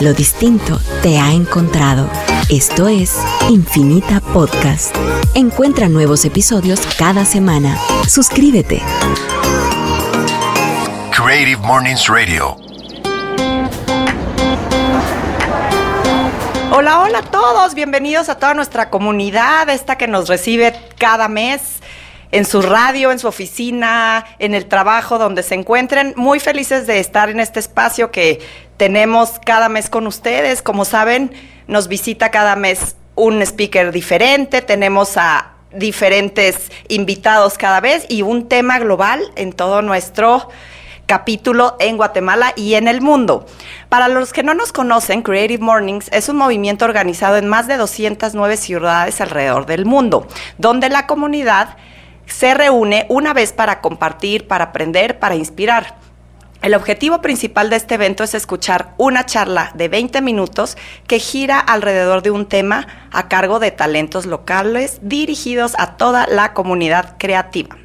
Lo distinto te ha encontrado. Esto es Infinita Podcast. Encuentra nuevos episodios cada semana. Suscríbete. Creative Mornings Radio. Hola, hola a todos, bienvenidos a toda nuestra comunidad, esta que nos recibe cada mes en su radio, en su oficina, en el trabajo, donde se encuentren. Muy felices de estar en este espacio que tenemos cada mes con ustedes. Como saben, nos visita cada mes un speaker diferente, tenemos a diferentes invitados cada vez y un tema global en todo nuestro capítulo en Guatemala y en el mundo. Para los que no nos conocen, Creative Mornings es un movimiento organizado en más de 209 ciudades alrededor del mundo, donde la comunidad se reúne una vez para compartir, para aprender, para inspirar. El objetivo principal de este evento es escuchar una charla de 20 minutos que gira alrededor de un tema a cargo de talentos locales dirigidos a toda la comunidad creativa.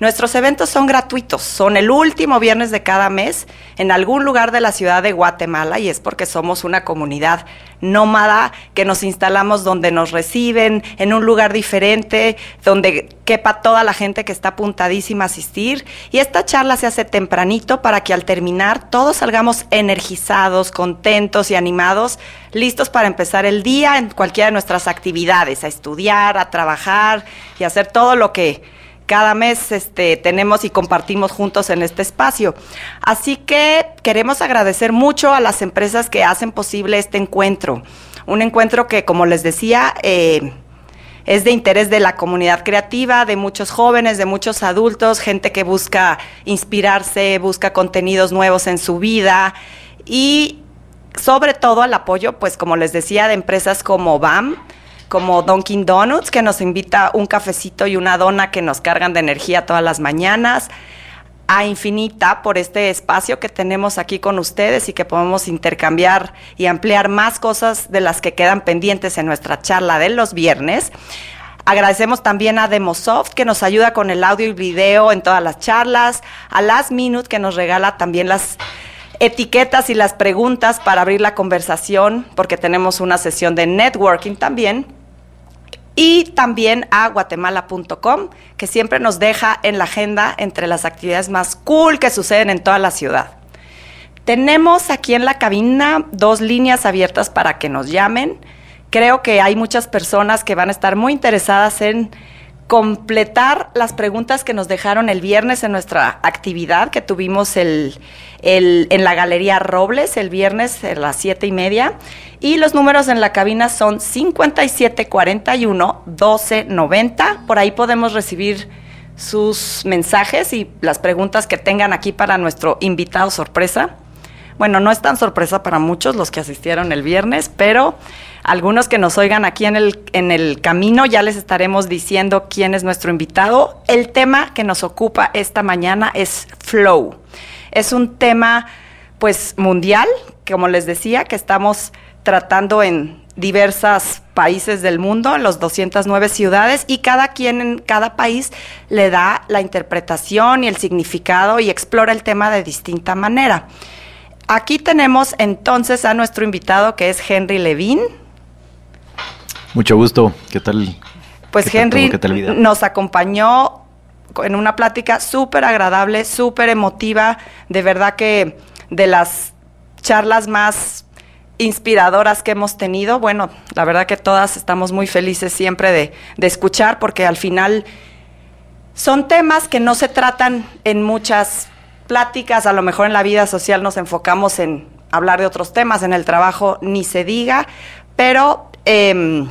Nuestros eventos son gratuitos, son el último viernes de cada mes en algún lugar de la ciudad de Guatemala y es porque somos una comunidad nómada que nos instalamos donde nos reciben, en un lugar diferente, donde quepa toda la gente que está apuntadísima a asistir. Y esta charla se hace tempranito para que al terminar todos salgamos energizados, contentos y animados, listos para empezar el día en cualquiera de nuestras actividades, a estudiar, a trabajar y hacer todo lo que cada mes este, tenemos y compartimos juntos en este espacio. Así que queremos agradecer mucho a las empresas que hacen posible este encuentro. Un encuentro que, como les decía, eh, es de interés de la comunidad creativa, de muchos jóvenes, de muchos adultos, gente que busca inspirarse, busca contenidos nuevos en su vida y sobre todo al apoyo, pues como les decía, de empresas como BAM, como Dunkin' Donuts, que nos invita un cafecito y una dona que nos cargan de energía todas las mañanas, a Infinita por este espacio que tenemos aquí con ustedes y que podemos intercambiar y ampliar más cosas de las que quedan pendientes en nuestra charla de los viernes. Agradecemos también a Demosoft que nos ayuda con el audio y video en todas las charlas, a Last Minute que nos regala también las etiquetas y las preguntas para abrir la conversación, porque tenemos una sesión de networking también y también a guatemala.com, que siempre nos deja en la agenda entre las actividades más cool que suceden en toda la ciudad. Tenemos aquí en la cabina dos líneas abiertas para que nos llamen. Creo que hay muchas personas que van a estar muy interesadas en completar las preguntas que nos dejaron el viernes en nuestra actividad que tuvimos el, en la Galería Robles el viernes a las siete y media. Y los números en la cabina son 5741-1290. Por ahí podemos recibir sus mensajes y las preguntas que tengan aquí para nuestro invitado sorpresa. Bueno, no es tan sorpresa para muchos los que asistieron el viernes, pero algunos que nos oigan aquí en el, en el camino ya les estaremos diciendo quién es nuestro invitado. El tema que nos ocupa esta mañana es flow. Es un tema pues mundial, como les decía, que estamos tratando en diversos países del mundo, en los 209 ciudades, y cada quien en cada país le da la interpretación y el significado y explora el tema de distinta manera. Aquí tenemos entonces a nuestro invitado que es Henry Levin. Mucho gusto. ¿Qué tal? Pues Henry nos acompañó en una plática súper agradable, súper emotiva, de verdad que de las charlas más inspiradoras que hemos tenido. Bueno, la verdad que todas estamos muy felices siempre de, de escuchar porque al final son temas que no se tratan en muchas pláticas, a lo mejor en la vida social nos enfocamos en hablar de otros temas, en el trabajo ni se diga, pero... Em,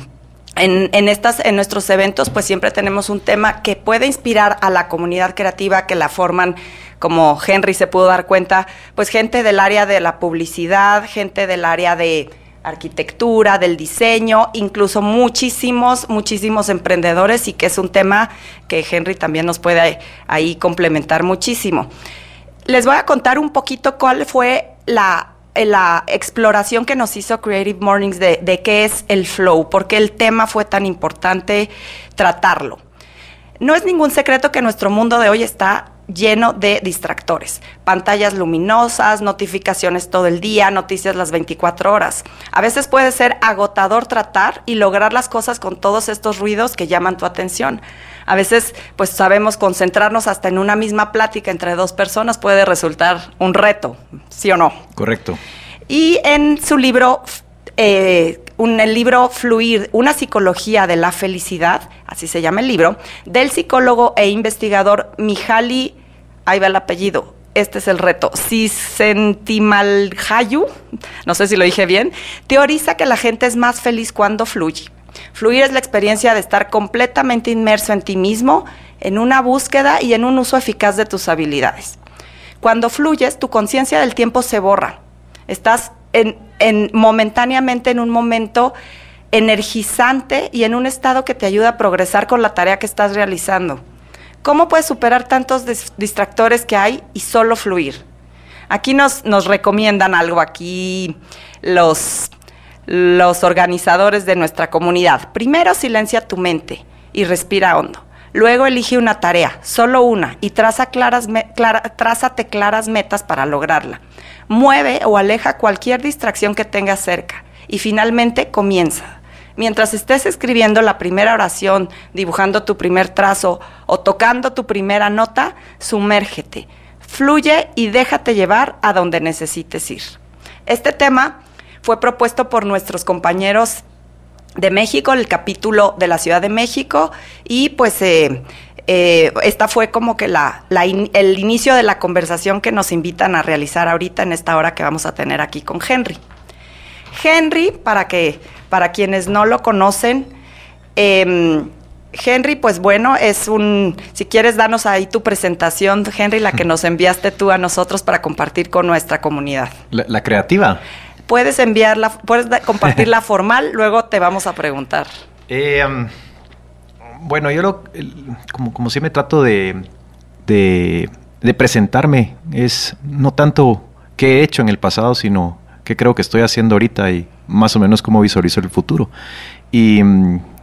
en, estas, en nuestros eventos, pues siempre tenemos un tema que puede inspirar a la comunidad creativa que la forman, como Henry se pudo dar cuenta, pues gente del área de la publicidad, gente del área de arquitectura, del diseño, incluso muchísimos, muchísimos emprendedores y que es un tema que Henry también nos puede ahí complementar muchísimo. Les voy a contar un poquito cuál fue la la exploración que nos hizo Creative Mornings de, qué es el flow, por qué el tema fue tan importante tratarlo. No es ningún secreto que nuestro mundo de hoy está lleno de distractores. Pantallas luminosas, notificaciones todo el día, noticias las 24 horas. A veces puede ser agotador tratar y lograr las cosas con todos estos ruidos que llaman tu atención. A veces, pues sabemos concentrarnos hasta en una misma plática entre dos personas puede resultar un reto, ¿sí o no? Correcto. Y en su libro eh, un, el libro Fluir, una psicología de la felicidad, así se llama el libro, del psicólogo e investigador Mihaly, ahí va el apellido, este es el reto, Sisentimalhayu, no sé si lo dije bien, teoriza que la gente es más feliz cuando fluye. Fluir es la experiencia de estar completamente inmerso en ti mismo, en una búsqueda y en un uso eficaz de tus habilidades. Cuando fluyes, tu conciencia del tiempo se borra. Estás en, momentáneamente en un momento energizante y en un estado que te ayuda a progresar con la tarea que estás realizando. ¿Cómo puedes superar tantos distractores que hay y solo fluir? Aquí nos, nos recomiendan algo, aquí los, los organizadores de nuestra comunidad. Primero silencia tu mente y respira hondo. Luego elige una tarea, solo una, y traza claras trázate claras metas para lograrla. Mueve o aleja cualquier distracción que tengas cerca. Y finalmente comienza. Mientras estés escribiendo la primera oración, dibujando tu primer trazo o tocando tu primera nota, sumérgete, fluye y déjate llevar a donde necesites ir. Este tema fue propuesto por nuestros compañeros de México, el capítulo de la Ciudad de México, y pues eh, eh, esta fue como que la, el inicio de la conversación que nos invitan a realizar ahorita en esta hora que vamos a tener aquí con Henry. Henry, para que, para quienes no lo conocen, em, Henry, pues bueno, es un, si quieres darnos ahí tu presentación, Henry, la que nos enviaste tú a nosotros para compartir con nuestra comunidad. la creativa puedes enviarla, puedes compartirla formal, luego te vamos a preguntar. Eh, bueno, yo lo, como, como me trato de, de, presentarme, es no tanto qué he hecho en el pasado, sino qué creo que estoy haciendo ahorita y más o menos cómo visualizo el futuro. Y,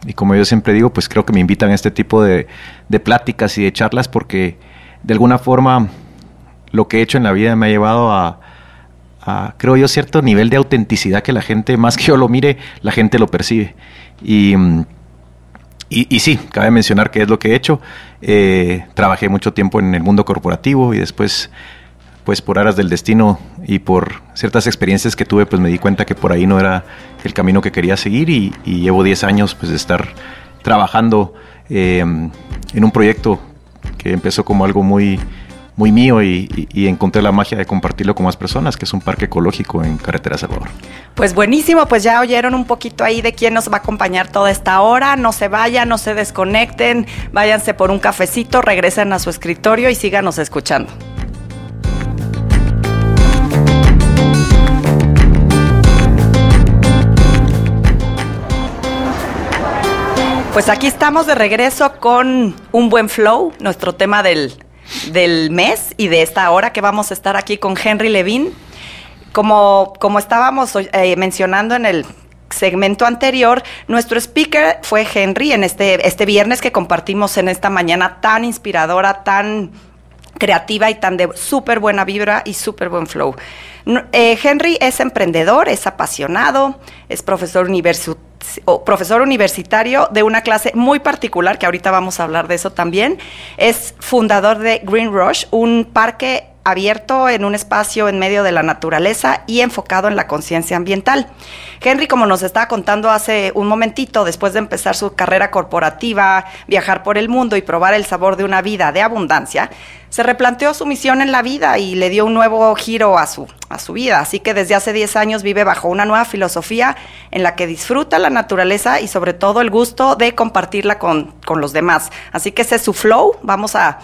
y, como yo siempre digo, pues creo que me invitan a este tipo de, de, pláticas y de charlas porque de alguna forma lo que he hecho en la vida me ha llevado a, creo yo, cierto nivel de autenticidad que la gente, más que yo lo mire, la gente lo percibe. Y, y, sí, cabe mencionar que es lo que he hecho. Eh, trabajé mucho tiempo en el mundo corporativo y después, pues por aras del destino y por ciertas experiencias que tuve, pues me di cuenta que por ahí no era el camino que quería seguir y, llevo 10 años pues de estar trabajando eh, en un proyecto que empezó como algo muy muy mío y, encontré la magia de compartirlo con más personas, que es un parque ecológico en Carretera Salvador. Pues buenísimo, pues ya oyeron un poquito ahí de quién nos va a acompañar toda esta hora. No se vayan, no se desconecten, váyanse por un cafecito, regresen a su escritorio y síganos escuchando. Pues aquí estamos de regreso con un buen flow, nuestro tema del del mes y de esta hora que vamos a estar aquí con Henry Levin. Como, como estábamos eh, mencionando en el segmento anterior, nuestro speaker fue Henry en este, este viernes que compartimos en esta mañana tan inspiradora, tan creativa y tan de súper buena vibra y súper buen flow. Eh, Henry es emprendedor, es apasionado, es profesor universitario profesor universitario de una clase muy particular, que ahorita vamos a hablar de eso también. Es fundador de Green Rush, un parque abierto en un espacio en medio de la naturaleza y enfocado en la conciencia ambiental. Henry, como nos estaba contando hace un momentito, después de empezar su carrera corporativa, viajar por el mundo y probar el sabor de una vida de abundancia, se replanteó su misión en la vida y le dio un nuevo giro a su, a su vida. Así que desde hace 10 años vive bajo una nueva filosofía en la que disfruta la naturaleza y sobre todo el gusto de compartirla con, con los demás. Así que ese es su flow. Vamos a,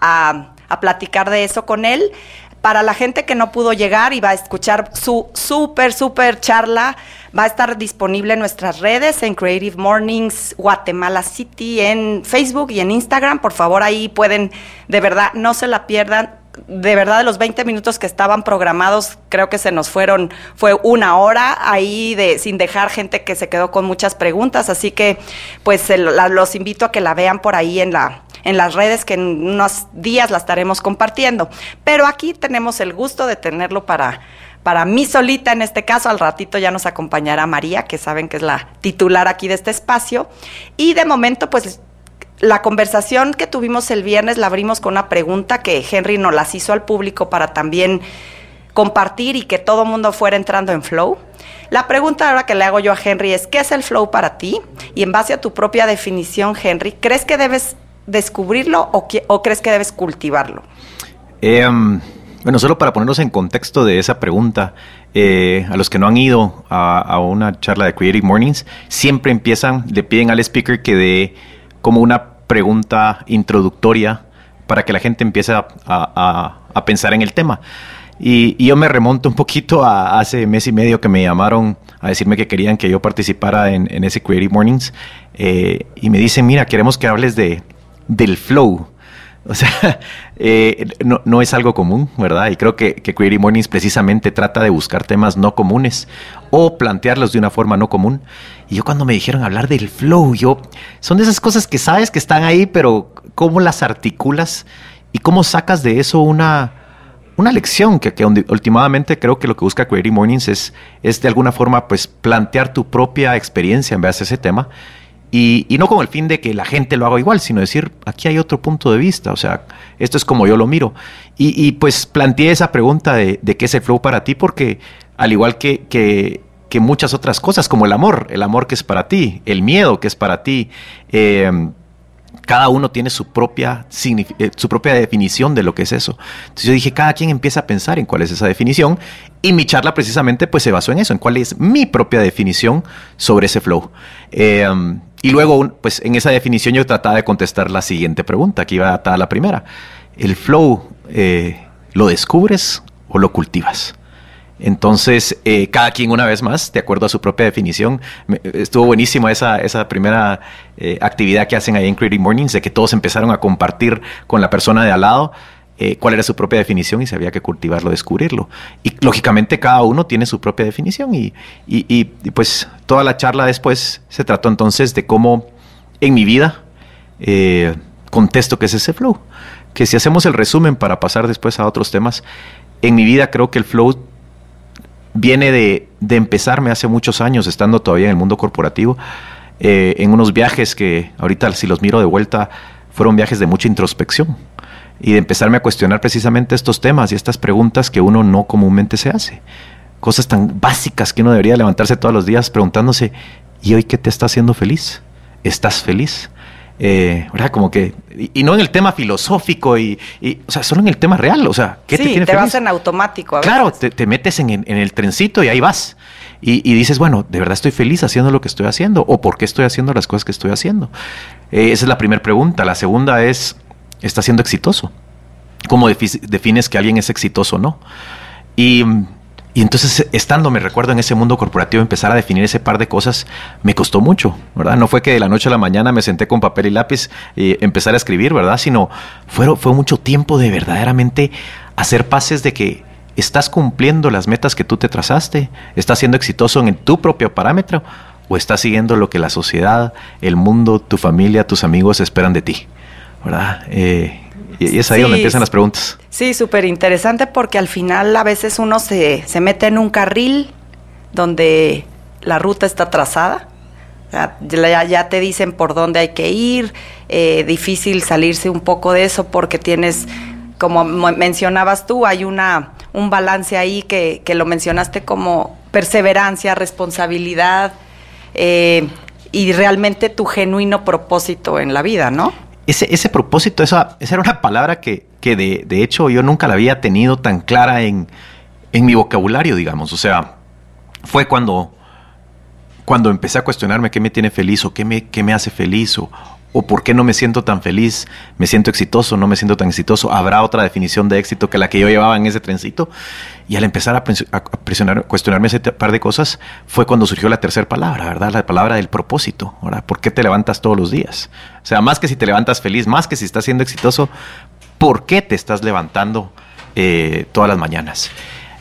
a a platicar de eso con él. Para la gente que no pudo llegar y va a escuchar su súper, súper charla, va a estar disponible en nuestras redes, en Creative Mornings Guatemala City, en Facebook y en Instagram. Por favor, ahí pueden, de verdad, no se la pierdan de verdad de los 20 minutos que estaban programados, creo que se nos fueron, fue una hora ahí de sin dejar gente que se quedó con muchas preguntas, así que pues los invito a que la vean por ahí en la en las redes que en unos días la estaremos compartiendo. Pero aquí tenemos el gusto de tenerlo para para mí solita en este caso. Al ratito ya nos acompañará María, que saben que es la titular aquí de este espacio. Y de momento, pues la conversación que tuvimos el viernes la abrimos con una pregunta que Henry nos las hizo al público para también compartir y que todo mundo fuera entrando en flow. La pregunta ahora que le hago yo a Henry es, ¿qué es el flow para ti? Y en base a tu propia definición, Henry, ¿crees que debes descubrirlo o, crees que debes cultivarlo? Em, bueno, solo para ponernos en contexto de esa pregunta, eh, a los que no han ido a, a, una charla de Creative Mornings, siempre empiezan, le piden al speaker que dé como una pregunta introductoria para que la gente empiece a, pensar en el tema. Y, yo me remonto un poquito a hace mes y medio que me llamaron a decirme que querían que yo participara en, ese Creative Mornings eh, y me dicen, mira, queremos que hables de, del flow. O sea, eh, no, es algo común, ¿verdad? Y creo que, que Creative Mornings precisamente trata de buscar temas no comunes o plantearlos de una forma no común. Y yo cuando me dijeron hablar del flow, yo, son de esas cosas que sabes que están ahí, pero ¿cómo las articulas y cómo sacas de eso una, una lección que, que últimamente creo que lo que busca Creative Mornings es, es de alguna forma pues plantear tu propia experiencia en base a ese tema y, no con el fin de que la gente lo haga igual, sino decir, aquí hay otro punto de vista, o sea, esto es como yo lo miro. Y, pues planteé esa pregunta de, qué es el flow para ti, porque al igual que, que, muchas otras cosas, como el amor, el amor que es para ti, el miedo que es para ti, eh, cada uno tiene su propia, eh, su propia definición de lo que es eso. Entonces yo dije, cada quien empieza a pensar en cuál es esa definición y mi charla precisamente pues se basó en eso, en cuál es mi propia definición sobre ese flow. Eh, y luego, pues en esa definición yo trataba de contestar la siguiente pregunta, que iba a la primera. ¿El flow eh, lo descubres o lo cultivas? Entonces, eh, cada quien una vez más, de acuerdo a su propia definición, estuvo buenísimo esa, esa primera eh, actividad que hacen ahí en Creative Mornings, de que todos empezaron a compartir con la persona de al lado eh, cuál era su propia definición y se había que cultivarlo, descubrirlo. Y lógicamente cada uno tiene su propia definición y, y, pues toda la charla después se trató entonces de cómo en mi vida eh, contesto que es ese flow. Que si hacemos el resumen para pasar después a otros temas, en mi vida creo que el flow viene de, de empezarme hace muchos años, estando todavía en el mundo corporativo, eh, en unos viajes que ahorita si los miro de vuelta, fueron viajes de mucha introspección y de empezarme a cuestionar precisamente estos temas y estas preguntas que uno no comúnmente se hace. Cosas tan básicas que uno debería levantarse todos los días preguntándose, ¿y hoy qué te está haciendo feliz? ¿Estás feliz? Eh, ¿verdad? Como que, y, no en el tema filosófico, y, o sea, solo en el tema real, o sea, ¿qué te tiene te vas en automático. A claro, te, metes en, el trencito y ahí vas. Y, dices, bueno, de verdad estoy feliz haciendo lo que estoy haciendo, o por qué estoy haciendo las cosas que estoy haciendo. Eh, esa es la primera pregunta. La segunda es, está siendo exitoso. ¿Cómo defines que alguien es exitoso o no? Y, entonces, estando, me recuerdo en ese mundo corporativo, empezar a definir ese par de cosas me costó mucho, ¿verdad? No fue que de la noche a la mañana me senté con papel y lápiz y empezar a escribir, ¿verdad? Sino fue, fue mucho tiempo de verdaderamente hacer pases de que estás cumpliendo las metas que tú te trazaste, estás siendo exitoso en tu propio parámetro o estás siguiendo lo que la sociedad, el mundo, tu familia, tus amigos esperan de ti. ¿Verdad? Eh, y, es ahí donde empiezan las preguntas. Sí, súper interesante porque al final a veces uno se, se mete en un carril donde la ruta está trazada. Ya, ya, te dicen por dónde hay que ir, eh, difícil salirse un poco de eso porque tienes, como mencionabas tú, hay una un balance ahí que, que lo mencionaste como perseverancia, responsabilidad eh, y realmente tu genuino propósito en la vida, ¿no? Ese, propósito, esa, esa, era una palabra que, de, de, hecho yo nunca la había tenido tan clara en, en mi vocabulario, digamos. O sea, fue cuando, cuando empecé a cuestionarme qué me tiene feliz o qué me, qué me hace feliz o, o por qué no me siento tan feliz, me siento exitoso, no me siento tan exitoso, habrá otra definición de éxito que la que yo llevaba en ese trencito. Y al empezar a, presionar, cuestionarme ese par de cosas, fue cuando surgió la tercera palabra, ¿verdad? La palabra del propósito. ¿Por qué te levantas todos los días? O sea, más que si te levantas feliz, más que si estás siendo exitoso, ¿por qué te estás levantando eh, todas las mañanas?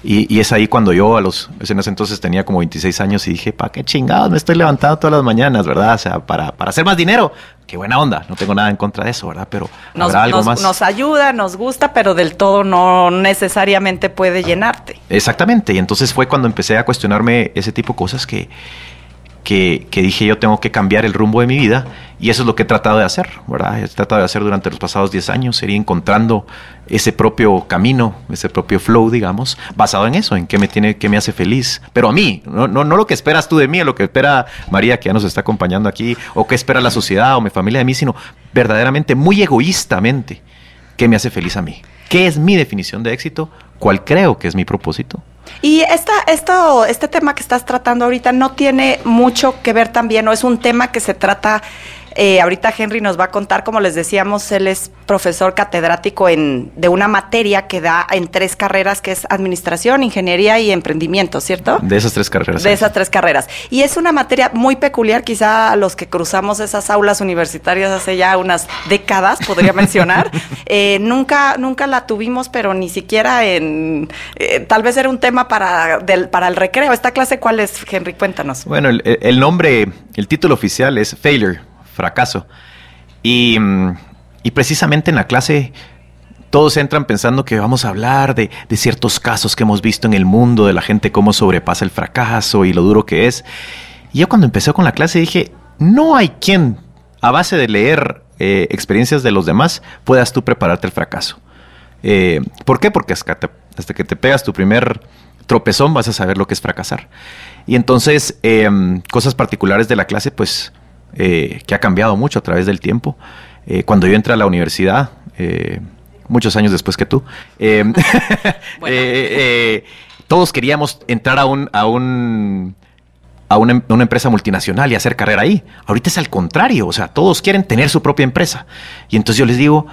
Y, y es ahí cuando yo a los, en ese entonces tenía como 26 años y dije, ¿para qué chingados me estoy levantando todas las mañanas, verdad? O sea, para, para hacer más dinero. Qué buena onda, no tengo nada en contra de eso, ¿verdad? Pero Nos, algo nos- más. nos ayuda, nos gusta, pero del todo no necesariamente puede llenarte. Exactamente, y entonces fue cuando empecé a cuestionarme ese tipo de cosas que, que, dije yo tengo que cambiar el rumbo de mi vida y eso es lo que he tratado de hacer, ¿verdad? He tratado de hacer durante los pasados 10 años, ir encontrando ese propio camino, ese propio flow, digamos, basado en eso, en qué me tiene, qué me hace feliz. Pero a mí, no, no, no lo que esperas tú de mí, lo que espera María, que ya nos está acompañando aquí, o qué espera la sociedad o mi familia de mí, sino verdaderamente, muy egoístamente, qué me hace feliz a mí. ¿Qué es mi definición de éxito? ¿Cuál creo que es mi propósito? Y esta, esto, este tema que estás tratando ahorita no tiene mucho que ver también, o es un tema que se trata, eh, ahorita Henry nos va a contar, como les decíamos, él es profesor catedrático en, de una materia que da en tres carreras, que es administración, ingeniería y emprendimiento, ¿cierto? De esas tres carreras. De esas tres carreras. Y es una materia muy peculiar, quizá a los que cruzamos esas aulas universitarias hace ya unas décadas, podría mencionar. Eh, nunca, nunca la tuvimos, pero ni siquiera en. eh, tal vez era un tema para, del, para el recreo. ¿Esta clase cuál es, Henry? Cuéntanos. Bueno, el, el nombre, el título oficial es Failure, fracaso. Y, mm, y precisamente en la clase todos entran pensando que vamos a hablar de, de ciertos casos que hemos visto en el mundo, de la gente cómo sobrepasa el fracaso y lo duro que es. Y yo cuando empecé con la clase dije, no hay quien, a base de leer eh, experiencias de los demás, puedas tú prepararte el fracaso. Eh, ¿Por qué? Porque hasta, hasta que te pegas tu primer tropezón vas a saber lo que es fracasar. Y entonces, em, cosas particulares de la clase, pues, eh, que ha cambiado mucho a través del tiempo. Eh, cuando yo entré a la universidad, eh, muchos años después que tú, Bueno. eh, todos queríamos entrar a un... A un a una, em- una empresa multinacional y hacer carrera ahí. Ahorita es al contrario, o sea, todos quieren tener su propia empresa. Y entonces yo les digo,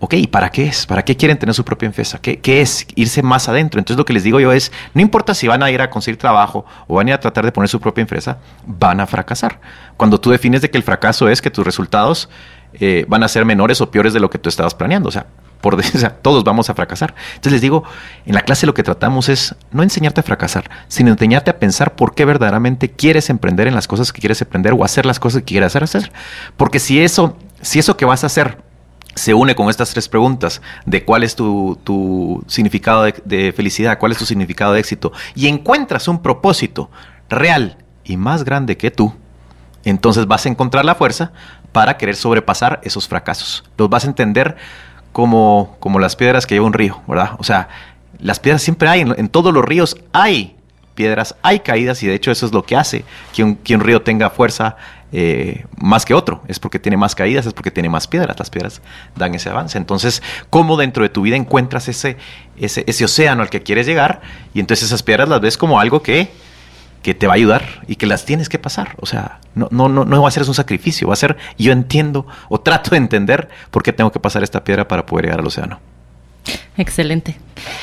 ok, ¿y para qué es? ¿Para qué quieren tener su propia empresa? ¿Qué, es irse más adentro? Entonces lo que les digo yo es, no importa si van a ir a conseguir trabajo o van a ir a tratar de poner su propia empresa, van a fracasar. Cuando tú defines de que el fracaso es que tus resultados eh, van a ser menores o peores de lo que tú estabas planeando, o sea, por o todos vamos a fracasar. Entonces les digo, en la clase lo que tratamos es no enseñarte a fracasar, sino enseñarte a pensar por qué verdaderamente quieres emprender en las cosas que quieres emprender o hacer las cosas que quieres hacer. Porque si eso, si eso que vas a hacer se une con estas tres preguntas de cuál es tu, tu significado de, felicidad, cuál es tu significado de éxito, y encuentras un propósito real y más grande que tú, entonces vas a encontrar la fuerza para querer sobrepasar esos fracasos. Los vas a entender como, como las piedras que lleva un río, ¿verdad? O sea, las piedras siempre hay, en todos los ríos hay piedras, hay caídas y de hecho eso es lo que hace que un, que un río tenga fuerza eh, más que otro. Es porque tiene más caídas, es porque tiene más piedras. Las piedras dan ese avance. Entonces, ¿cómo dentro de tu vida encuentras ese, ese, ese océano al que quieres llegar? Y entonces esas piedras las ves como algo que, que te va a ayudar y que las tienes que pasar. O sea, no, no, no, no va a ser un sacrificio, va a ser yo entiendo o trato de entender por qué tengo que pasar esta piedra para poder llegar al océano. Excelente.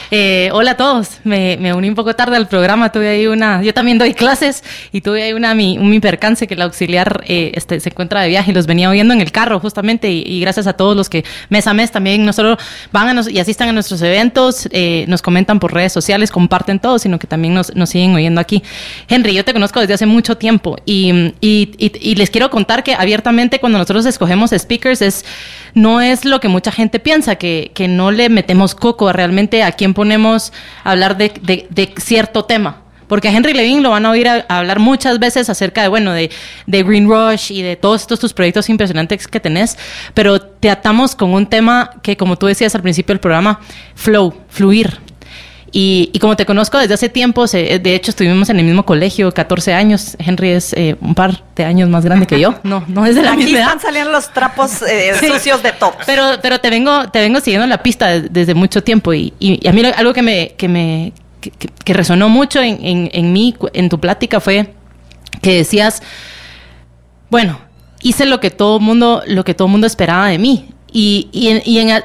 Eh, hola a todos. Me, me uní un poco tarde al programa. Tuve ahí una. Yo también doy clases y tuve ahí una mi, un que el auxiliar eh, este, se encuentra de viaje y los venía oyendo en el carro justamente. Y, gracias a todos los que mes a mes también no solo van a nos- y asistan a nuestros eventos, eh, nos comentan por redes sociales, comparten todo, sino que también nos, nos siguen oyendo aquí. Henry, yo te conozco desde hace mucho tiempo y, y, y- y les quiero contar que abiertamente cuando nosotros escogemos speakers es no es lo que mucha gente piensa, que, que no le metemos coco realmente a quién ponemos hablar de, cierto tema. Porque a Henry Levine lo van a oír hablar muchas veces acerca de, bueno, de, de Green Rush y de todos estos tus proyectos impresionantes que tenés, pero te atamos con un tema que, como tú decías al principio del programa, flow, fluir. Y, y como te conozco desde hace tiempo, se- de hecho estuvimos en el mismo colegio, 14 años. Henry es eh, un par de años más grande que yo. No, no es de la Aquí misma edad. están saliendo los trapos eh, Sí. sucios de todos. Pero, pero te vengo, te vengo siguiendo la pista de- desde mucho tiempo y, y- y a mí algo que me, que me, que, que- resonó mucho en, en, en mí, en tu plática fue que decías, bueno, hice lo que todo mundo, lo que todo mundo esperaba de mí. Y,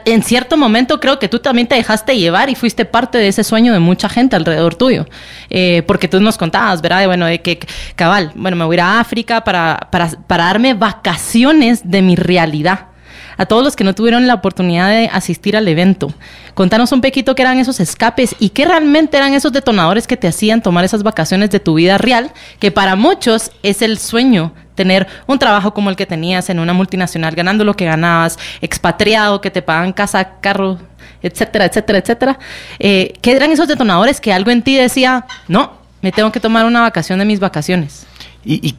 en cierto momento creo que tú también te dejaste llevar y fuiste parte de ese sueño de mucha gente alrededor tuyo. Eh, porque tú nos contabas, ¿verdad? De, bueno, de que, cabal, bueno, me voy a ir a África para, para, para darme vacaciones de mi realidad. a todos los que no tuvieron la oportunidad de asistir al evento. Contanos un poquito qué eran esos escapes y qué realmente eran esos detonadores que te hacían tomar esas vacaciones de tu vida real, que para muchos es el sueño tener un trabajo como el que tenías en una multinacional, ganando lo que ganabas, expatriado, que te pagan casa, carro, etcétera, etcétera, etcétera. Eh, ¿Qué eran esos detonadores que algo en ti decía, no, me tengo que tomar una vacación de mis vacaciones? Y,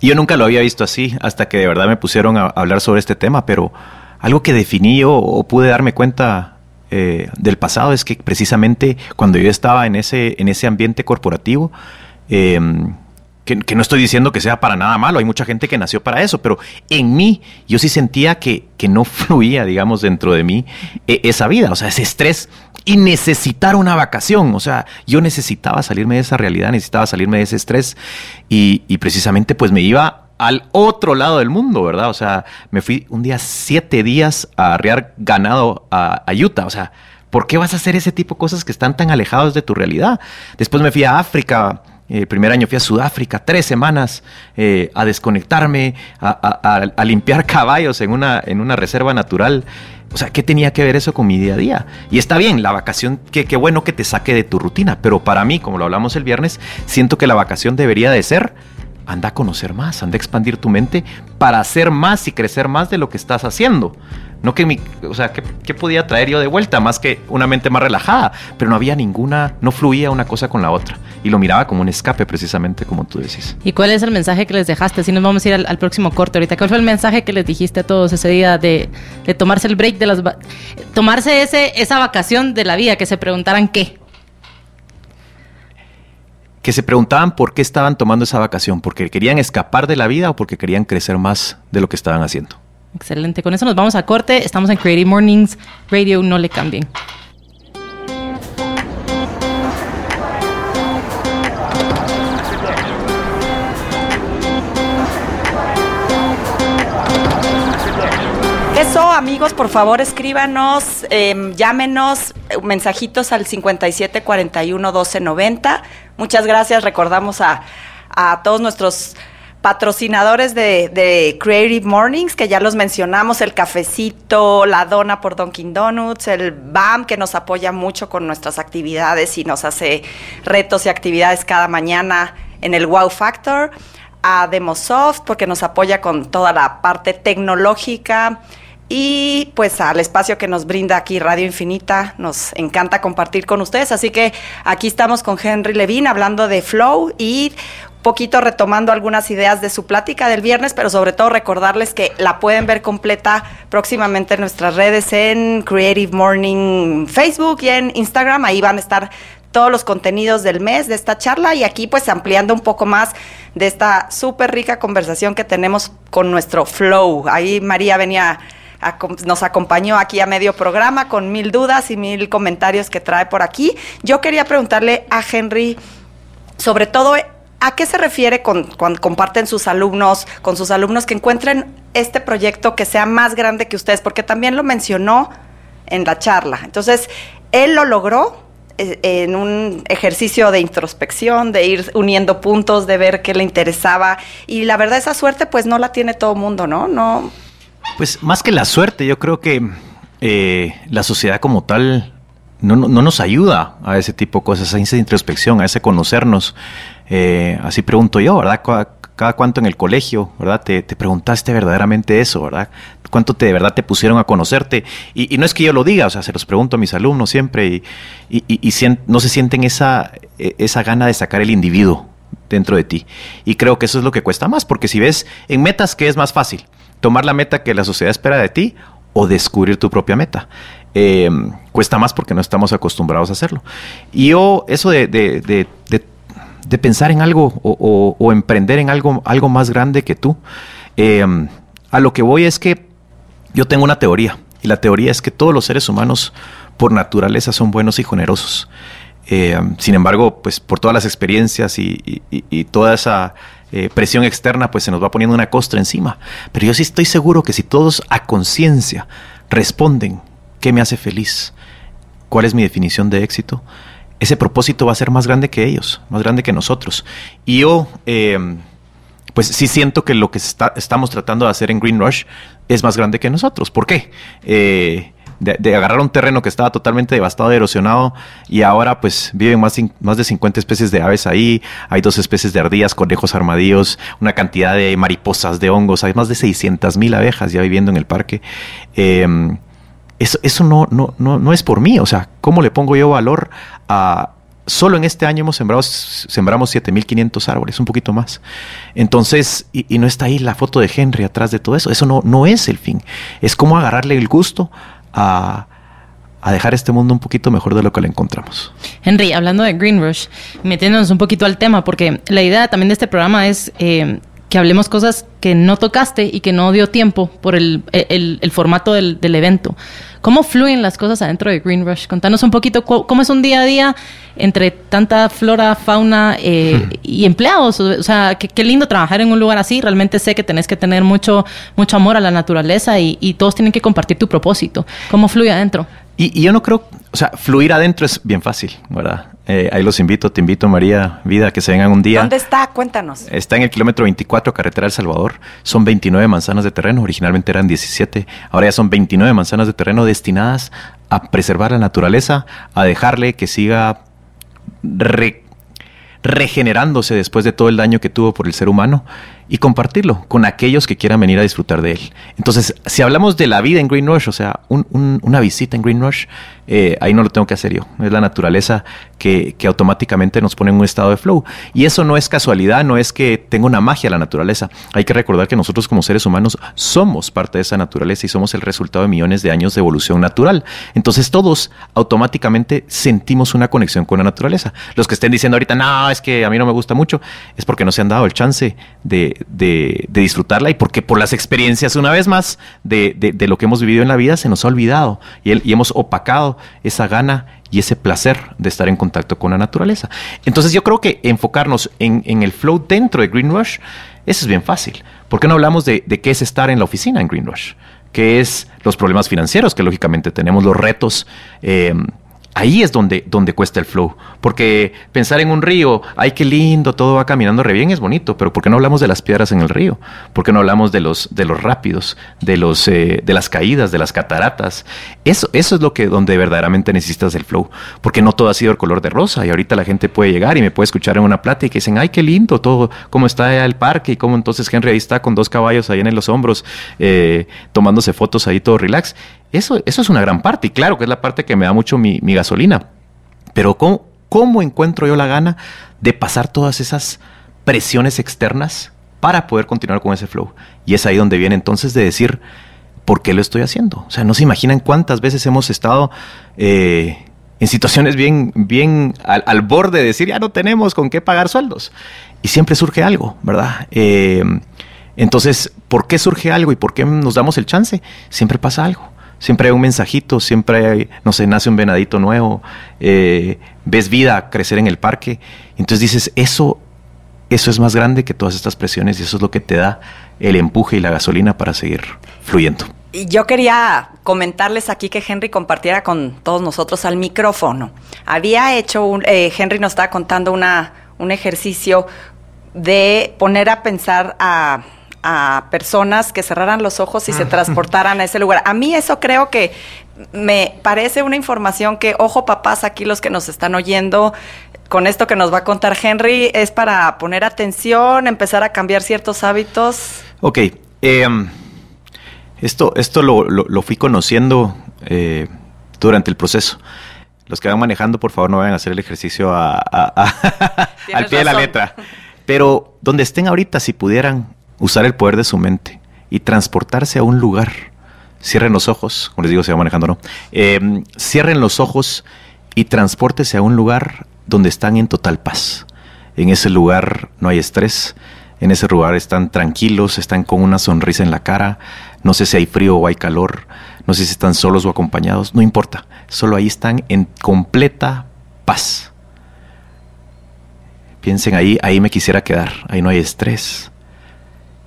yo nunca lo había visto así hasta que de verdad me pusieron a hablar sobre este tema, pero algo que definí yo o pude darme cuenta eh, del pasado es que precisamente cuando yo estaba en ese, en ese ambiente corporativo, eh, que, no estoy diciendo que sea para nada malo, hay mucha gente que nació para eso, pero en mí yo sí sentía que, que no fluía, digamos, dentro de mí e, esa vida, o sea, ese estrés y necesitar una vacación, o sea, yo necesitaba salirme de esa realidad, necesitaba salirme de ese estrés y, y precisamente pues me iba al otro lado del mundo, ¿verdad? O sea, me fui un día siete días a arriar ganado a, a Utah, o sea, ¿por qué vas a hacer ese tipo de cosas que están tan alejados de tu realidad? Después me fui a África, el primer año fui a Sudáfrica, tres semanas eh, a desconectarme, a, limpiar caballos en una, en una reserva natural. O sea, ¿qué tenía que ver eso con mi día a día? Y está bien, la vacación, qué bueno que te saque de tu rutina, pero para mí, como lo hablamos el viernes, siento que la vacación debería de ser anda a conocer más, anda a expandir tu mente para hacer más y crecer más de lo que estás haciendo. No que mi, o sea, ¿qué, podía traer yo de vuelta? Más que una mente más relajada, pero no había ninguna, no fluía una cosa con la otra. Y lo miraba como un escape, precisamente como tú decís. ¿Y cuál es el mensaje que les dejaste? Si nos vamos a ir al, próximo corte ahorita, ¿cuál fue el mensaje que les dijiste a todos ese día de, de tomarse el break de las... tomarse ese, esa vacación de la vida, que se preguntaran qué? que se preguntaban por qué estaban tomando esa vacación, porque querían escapar de la vida o porque querían crecer más de lo que estaban haciendo. Excelente, con eso nos vamos a corte. Estamos en Creative Mornings Radio, no le cambien. Eso, amigos, por favor escríbanos, em, llámenos, eh, mensajitos al 5741 1290. Muchas gracias, recordamos a, todos nuestros patrocinadores de, Creative Mornings, que ya los mencionamos, el cafecito, la dona por Dunkin' Donuts, el BAM, que nos apoya mucho con nuestras actividades y nos hace retos y actividades cada mañana en el Wow Factor, a Demosoft, porque nos apoya con toda la parte tecnológica, y pues al espacio que nos brinda aquí Radio Infinita. Nos encanta compartir con ustedes, así que aquí estamos con Henry Levine hablando de Flow y poquito retomando algunas ideas de su plática del viernes, pero sobre todo recordarles que la pueden ver completa próximamente en nuestras redes en Creative Morning Facebook y en Instagram. Ahí van a estar todos los contenidos del mes de esta charla y aquí pues ampliando un poco más de esta súper rica conversación que tenemos con nuestro flow. Ahí María venía nos acompañó aquí a medio programa con mil dudas y mil comentarios que trae por aquí. Yo quería preguntarle a Henry, sobre todo, ¿a qué se refiere con, cuando comparten sus alumnos, con sus alumnos que encuentren este proyecto que sea más grande que ustedes? Porque también lo mencionó en la charla. Entonces, él lo logró eh, en un ejercicio de introspección, de ir uniendo puntos, de ver qué le interesaba. Y la verdad, esa suerte, pues no la tiene todo mundo, ¿no? No, pues más que la suerte, yo creo que eh, la sociedad como tal no, nos ayuda a ese tipo de cosas, a esa introspección, a ese conocernos. Eh, así pregunto yo, ¿verdad? Cada, cuánto en el colegio, ¿verdad? Te, preguntaste verdaderamente eso, ¿verdad? ¿Cuánto te, de verdad te pusieron a conocerte? Y, no es que yo lo diga, o sea, se los pregunto a mis alumnos siempre y, y no se sienten esa, e, esa gana de sacar el individuo dentro de ti. Y creo que eso es lo que cuesta más, porque si ves en metas, ¿qué es más fácil? tomar la meta que la sociedad espera de ti o descubrir tu propia meta. Eh, cuesta más porque no estamos acostumbrados a hacerlo. Y yo, eso de, pensar en algo o, emprender en algo, algo más grande que tú, eh, a lo que voy es que yo tengo una teoría. Y la teoría es que todos los seres humanos por naturaleza son buenos y generosos. Eh, sin embargo, pues por todas las experiencias y toda esa eh, presión externa, pues se nos va poniendo una costra encima. Pero yo sí estoy seguro que si todos a conciencia responden, ¿qué me hace feliz? ¿Cuál es mi definición de éxito? Ese propósito va a ser más grande que ellos, más grande que nosotros. Y yo, eh, pues sí siento que lo que estamos tratando de hacer en Green Rush es más grande que nosotros. ¿Por qué? Eh, de, agarrar un terreno que estaba totalmente devastado, erosionado, y ahora pues viven más, más de 50 especies de aves ahí, hay dos especies de ardillas, conejos armadillos, una cantidad de mariposas, de hongos, hay más de 600 mil abejas ya viviendo en el parque. Em, eso, eso no, no, no, no es por mí, o sea, ¿cómo le pongo yo valor a solo en este año hemos sembrado sembramos 7500 árboles, un poquito más. Entonces, y, no está ahí la foto de Henry atrás de todo eso. Eso no, no es el fin. Es como agarrarle el gusto a, dejar este mundo un poquito mejor de lo que lo encontramos. Henry, hablando de Green Rush, metiéndonos un poquito al tema, porque la idea también de este programa es eh, que hablemos cosas que no tocaste y que no dio tiempo por el, formato del, evento. ¿Cómo fluyen las cosas adentro de Green Rush? Contanos un poquito cómo es un día a día entre tanta flora, fauna eh, y empleados. O sea, qué, lindo trabajar en un lugar así. Realmente sé que tenés que tener mucho, mucho amor a la naturaleza y, y todos tienen que compartir tu propósito. ¿Cómo fluye adentro? Y, yo no creo, o sea, fluir adentro es bien fácil, ¿verdad? Eh, ahí los invito, te invito María, Vida, que se vengan un día. ¿Dónde está? Cuéntanos. Está en el kilómetro 24, carretera El Salvador. Son 29 manzanas de terreno, originalmente eran 17, ahora ya son 29 manzanas de terreno destinadas a preservar la naturaleza, a dejarle que siga regenerándose después de todo el daño que tuvo por el ser humano y compartirlo con aquellos que quieran venir a disfrutar de él. Entonces, si hablamos de la vida en Green Rush, o sea, una visita en Green Rush, eh, ahí no lo tengo que hacer yo. Es la naturaleza que, automáticamente nos pone en un estado de flow. Y eso no es casualidad, no es que tenga una magia la naturaleza. Hay que recordar que nosotros como seres humanos somos parte de esa naturaleza y somos el resultado de millones de años de evolución natural. Entonces todos automáticamente sentimos una conexión con la naturaleza. Los que estén diciendo ahorita, no, es que a mí no me gusta mucho, es porque no se han dado el chance de, de, disfrutarla y porque por las experiencias, una vez más, de, de, lo que hemos vivido en la vida, se nos ha olvidado y hemos opacado esa gana y ese placer de estar en contacto con la naturaleza. Entonces yo creo que enfocarnos en, el flow dentro de Green Rush, eso es bien fácil. ¿Por qué no hablamos de, de qué es estar en la oficina en Green Rush? ¿Qué es los problemas financieros que lógicamente tenemos, los retos? Eh, ahí es donde, donde cuesta el flow. Porque pensar en un río, ay, qué lindo, todo va caminando re bien, es bonito, pero ¿por qué no hablamos de las piedras en el río? ¿Por qué no hablamos de los, de los rápidos, de, los, eh, de las caídas, de las cataratas? Eso, eso es lo que donde verdaderamente necesitas el flow. Porque no todo ha sido el color de rosa y ahorita la gente puede llegar y me puede escuchar en una plática y dicen, ay, qué lindo todo, cómo está el parque y cómo entonces Henry ahí está con dos caballos ahí en los hombros, eh, tomándose fotos ahí todo relax. Eso, eso es una gran parte, y claro que es la parte que me da mucho mi, gasolina. Pero ¿cómo, ¿cómo encuentro yo la gana de pasar todas esas presiones externas para poder continuar con ese flow? Y es ahí donde viene entonces de decir, ¿por qué lo estoy haciendo? O sea, no se imaginan cuántas veces hemos estado eh, en situaciones bien, bien al, borde de decir, ya no tenemos con qué pagar sueldos. Y siempre surge algo, ¿verdad? Eh, entonces, ¿por qué surge algo y por qué nos damos el chance? Siempre pasa algo siempre hay un mensajito, siempre hay, no sé, nace un venadito nuevo, eh, ves vida crecer en el parque. Entonces dices, eso, eso es más grande que todas estas presiones y eso es lo que te da el empuje y la gasolina para seguir fluyendo. Y yo quería comentarles aquí que Henry compartiera con todos nosotros al micrófono. Había hecho, un, eh, Henry nos estaba contando una, un ejercicio de poner a pensar a a personas que cerraran los ojos y se transportaran a ese lugar. A mí eso creo que me parece una información que, ojo papás, aquí los que nos están oyendo, con esto que nos va a contar Henry, es para poner atención, empezar a cambiar ciertos hábitos. Ok, em, esto, esto lo, fui conociendo eh, durante el proceso. Los que van manejando, por favor, no vayan a hacer el ejercicio al pie de la letra. Pero donde estén ahorita, si pudieran, usar el poder de su mente y transportarse a un lugar. Cierren los ojos, como les digo, se va manejando, ¿no? Em, cierren los ojos y transportese a un lugar donde están en total paz. En ese lugar no hay estrés, en ese lugar están tranquilos, están con una sonrisa en la cara, no sé si hay frío o hay calor, no sé si están solos o acompañados, no importa, solo ahí están en completa paz. Piensen ahí, ahí me quisiera quedar, ahí no hay estrés,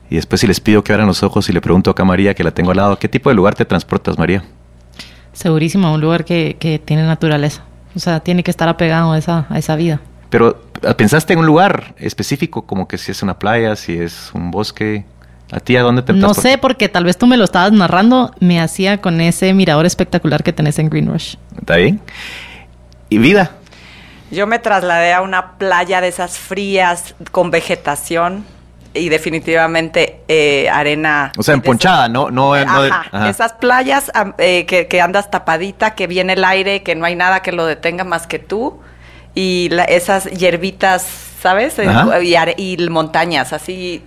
y después si les pido que abran los ojos y le pregunto acá a María, que la tengo al lado, ¿qué tipo de lugar te transportas, María? Segurísimo, un lugar que, tiene naturaleza. O sea, tiene que estar apegado a esa, a esa vida. Pero ¿Pensaste en un lugar específico, como que si es una playa, si es un bosque? ¿A ti a dónde te No sé, porque tal vez tú me lo estabas narrando, me hacía con ese mirador espectacular que tenés en Greenrush. ¿Está bien? ¿Y vida? Yo me trasladé a una playa de esas frías con vegetación y definitivamente eh, arena. O sea, emponchada, ¿no? no, no ajá, ajá. Esas playas eh, que, que, andas tapadita, que viene el aire, que no hay nada que lo detenga más que tú. Y la, esas hierbitas, ¿sabes? Y, y montañas, así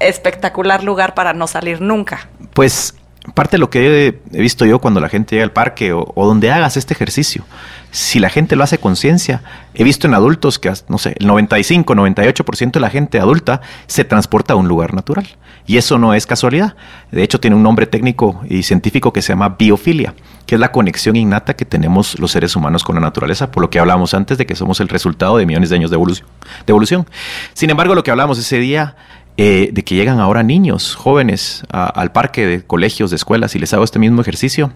espectacular lugar para no salir nunca. Pues parte de lo que he, visto yo cuando la gente llega al parque o, donde hagas este ejercicio, si la gente lo hace conciencia, he visto en adultos que, no sé, el 95, 98% de la gente adulta se transporta a un lugar natural. Y eso no es casualidad. De hecho, tiene un nombre técnico y científico que se llama biofilia, que es la conexión innata que tenemos los seres humanos con la naturaleza, por lo que hablábamos antes de que somos el resultado de millones de años de evolución. De evolución. Sin embargo, lo que hablamos ese día eh, de que llegan ahora niños, jóvenes, a, al parque de colegios, de escuelas y les hago este mismo ejercicio.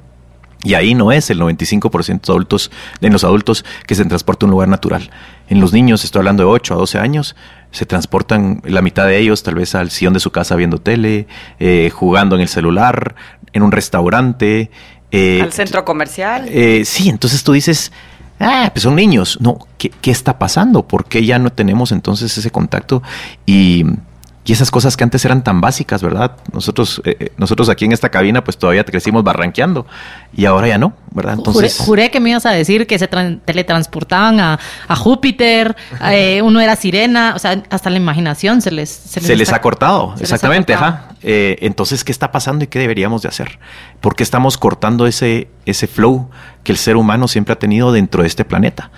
Y ahí no es el 95% de adultos, de los adultos que se transporta a un lugar natural. En los niños, estoy hablando de 8 a 12 años, se transportan la mitad de ellos tal vez al sillón de su casa viendo tele, eh, jugando en el celular, en un restaurante. Eh, al centro comercial. Eh, sí, entonces tú dices, ah, pues son niños. No, ¿qué, ¿qué está pasando? ¿Por qué ya no tenemos entonces ese contacto? Y y esas cosas que antes eran tan básicas, ¿verdad? Nosotros, eh, nosotros aquí en esta cabina, pues todavía crecimos barranqueando y ahora ya no, ¿verdad? Entonces, juré, juré que me ibas a decir que se teletransportaban a, a Júpiter, eh, uno era sirena, o sea, hasta la imaginación se les... Se les, se les ha cortado, exactamente, ha cortado. ajá. Eh, entonces, ¿qué está pasando y qué deberíamos de hacer? ¿Por qué estamos cortando ese, ese flow que el ser humano siempre ha tenido dentro de este planeta?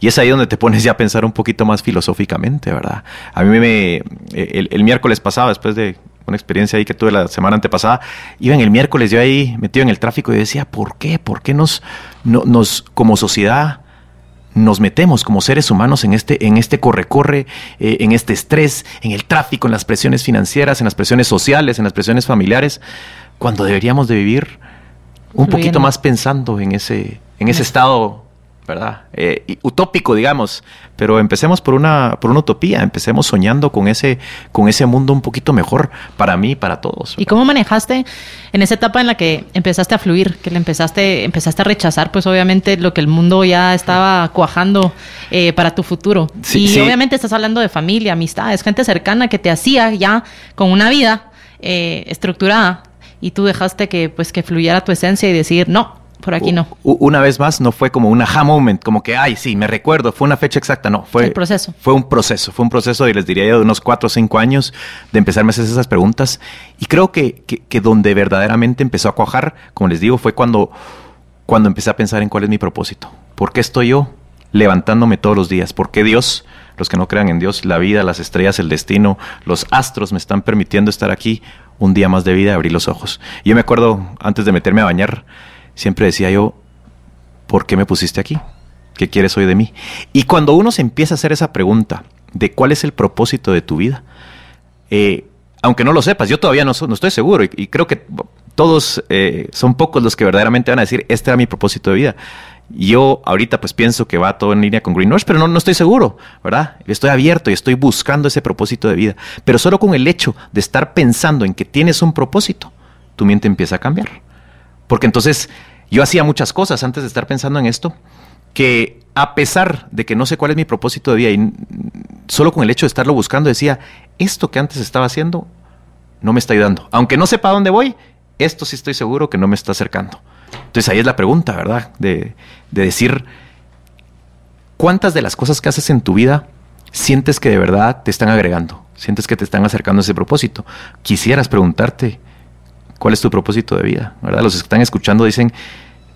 Y es ahí donde te pones ya a pensar un poquito más filosóficamente, ¿verdad? A mí me... El, el miércoles pasado, después de una experiencia ahí que tuve la semana antepasada, iba en el miércoles yo ahí metido en el tráfico y decía, ¿por qué? ¿Por qué nos, no, nos como sociedad nos metemos como seres humanos en este, en este corre-corre, eh, en este estrés, en el tráfico, en las presiones financieras, en las presiones sociales, en las presiones familiares, cuando deberíamos de vivir un Fluyendo. poquito más pensando en ese, en ese estado ¿verdad? Eh, utópico, digamos, pero empecemos por una, por una utopía, empecemos soñando con ese, con ese mundo un poquito mejor para mí y para todos. ¿verdad? ¿Y cómo manejaste en esa etapa en la que empezaste a fluir, que le empezaste, empezaste a rechazar, pues obviamente lo que el mundo ya estaba cuajando eh, para tu futuro? Sí, y sí. obviamente estás hablando de familia, amistades, gente cercana que te hacía ya con una vida eh, estructurada y tú dejaste que pues que fluyera tu esencia y decir, no, por aquí no. Una vez más, no fue como un aha moment, como que, ay, sí, me recuerdo, fue una fecha exacta, no, fue... El proceso. Fue un proceso, fue un proceso, y les diría yo, de unos cuatro o cinco años de empezarme a hacer esas preguntas. Y creo que, que, que, donde verdaderamente empezó a cuajar, como les digo, fue cuando, cuando empecé a pensar en cuál es mi propósito. ¿Por qué estoy yo levantándome todos los días? ¿Por qué Dios, los que no crean en Dios, la vida, las estrellas, el destino, los astros me están permitiendo estar aquí un día más de vida, abrir los ojos? Y yo me acuerdo, antes de meterme a bañar, siempre decía yo, ¿por qué me pusiste aquí? ¿Qué quieres hoy de mí? Y cuando uno se empieza a hacer esa pregunta de cuál es el propósito de tu vida, eh, aunque no lo sepas, yo todavía no, no estoy seguro y, creo que todos eh, son pocos los que verdaderamente van a decir, este era mi propósito de vida. Yo ahorita pues pienso que va todo en línea con Greenwash, pero no, no estoy seguro, ¿verdad? Estoy abierto y estoy buscando ese propósito de vida. Pero solo con el hecho de estar pensando en que tienes un propósito, tu mente empieza a cambiar. Porque entonces yo hacía muchas cosas antes de estar pensando en esto, que a pesar de que no sé cuál es mi propósito de vida y solo con el hecho de estarlo buscando decía, esto que antes estaba haciendo no me está ayudando. Aunque no sepa dónde voy, esto sí estoy seguro que no me está acercando. Entonces ahí es la pregunta, ¿verdad? De, de decir, ¿cuántas de las cosas que haces en tu vida sientes que de verdad te están agregando? Sientes que te están acercando a ese propósito. Quisieras preguntarte, ¿Cuál es tu propósito de vida? ¿verdad? Los que están escuchando dicen,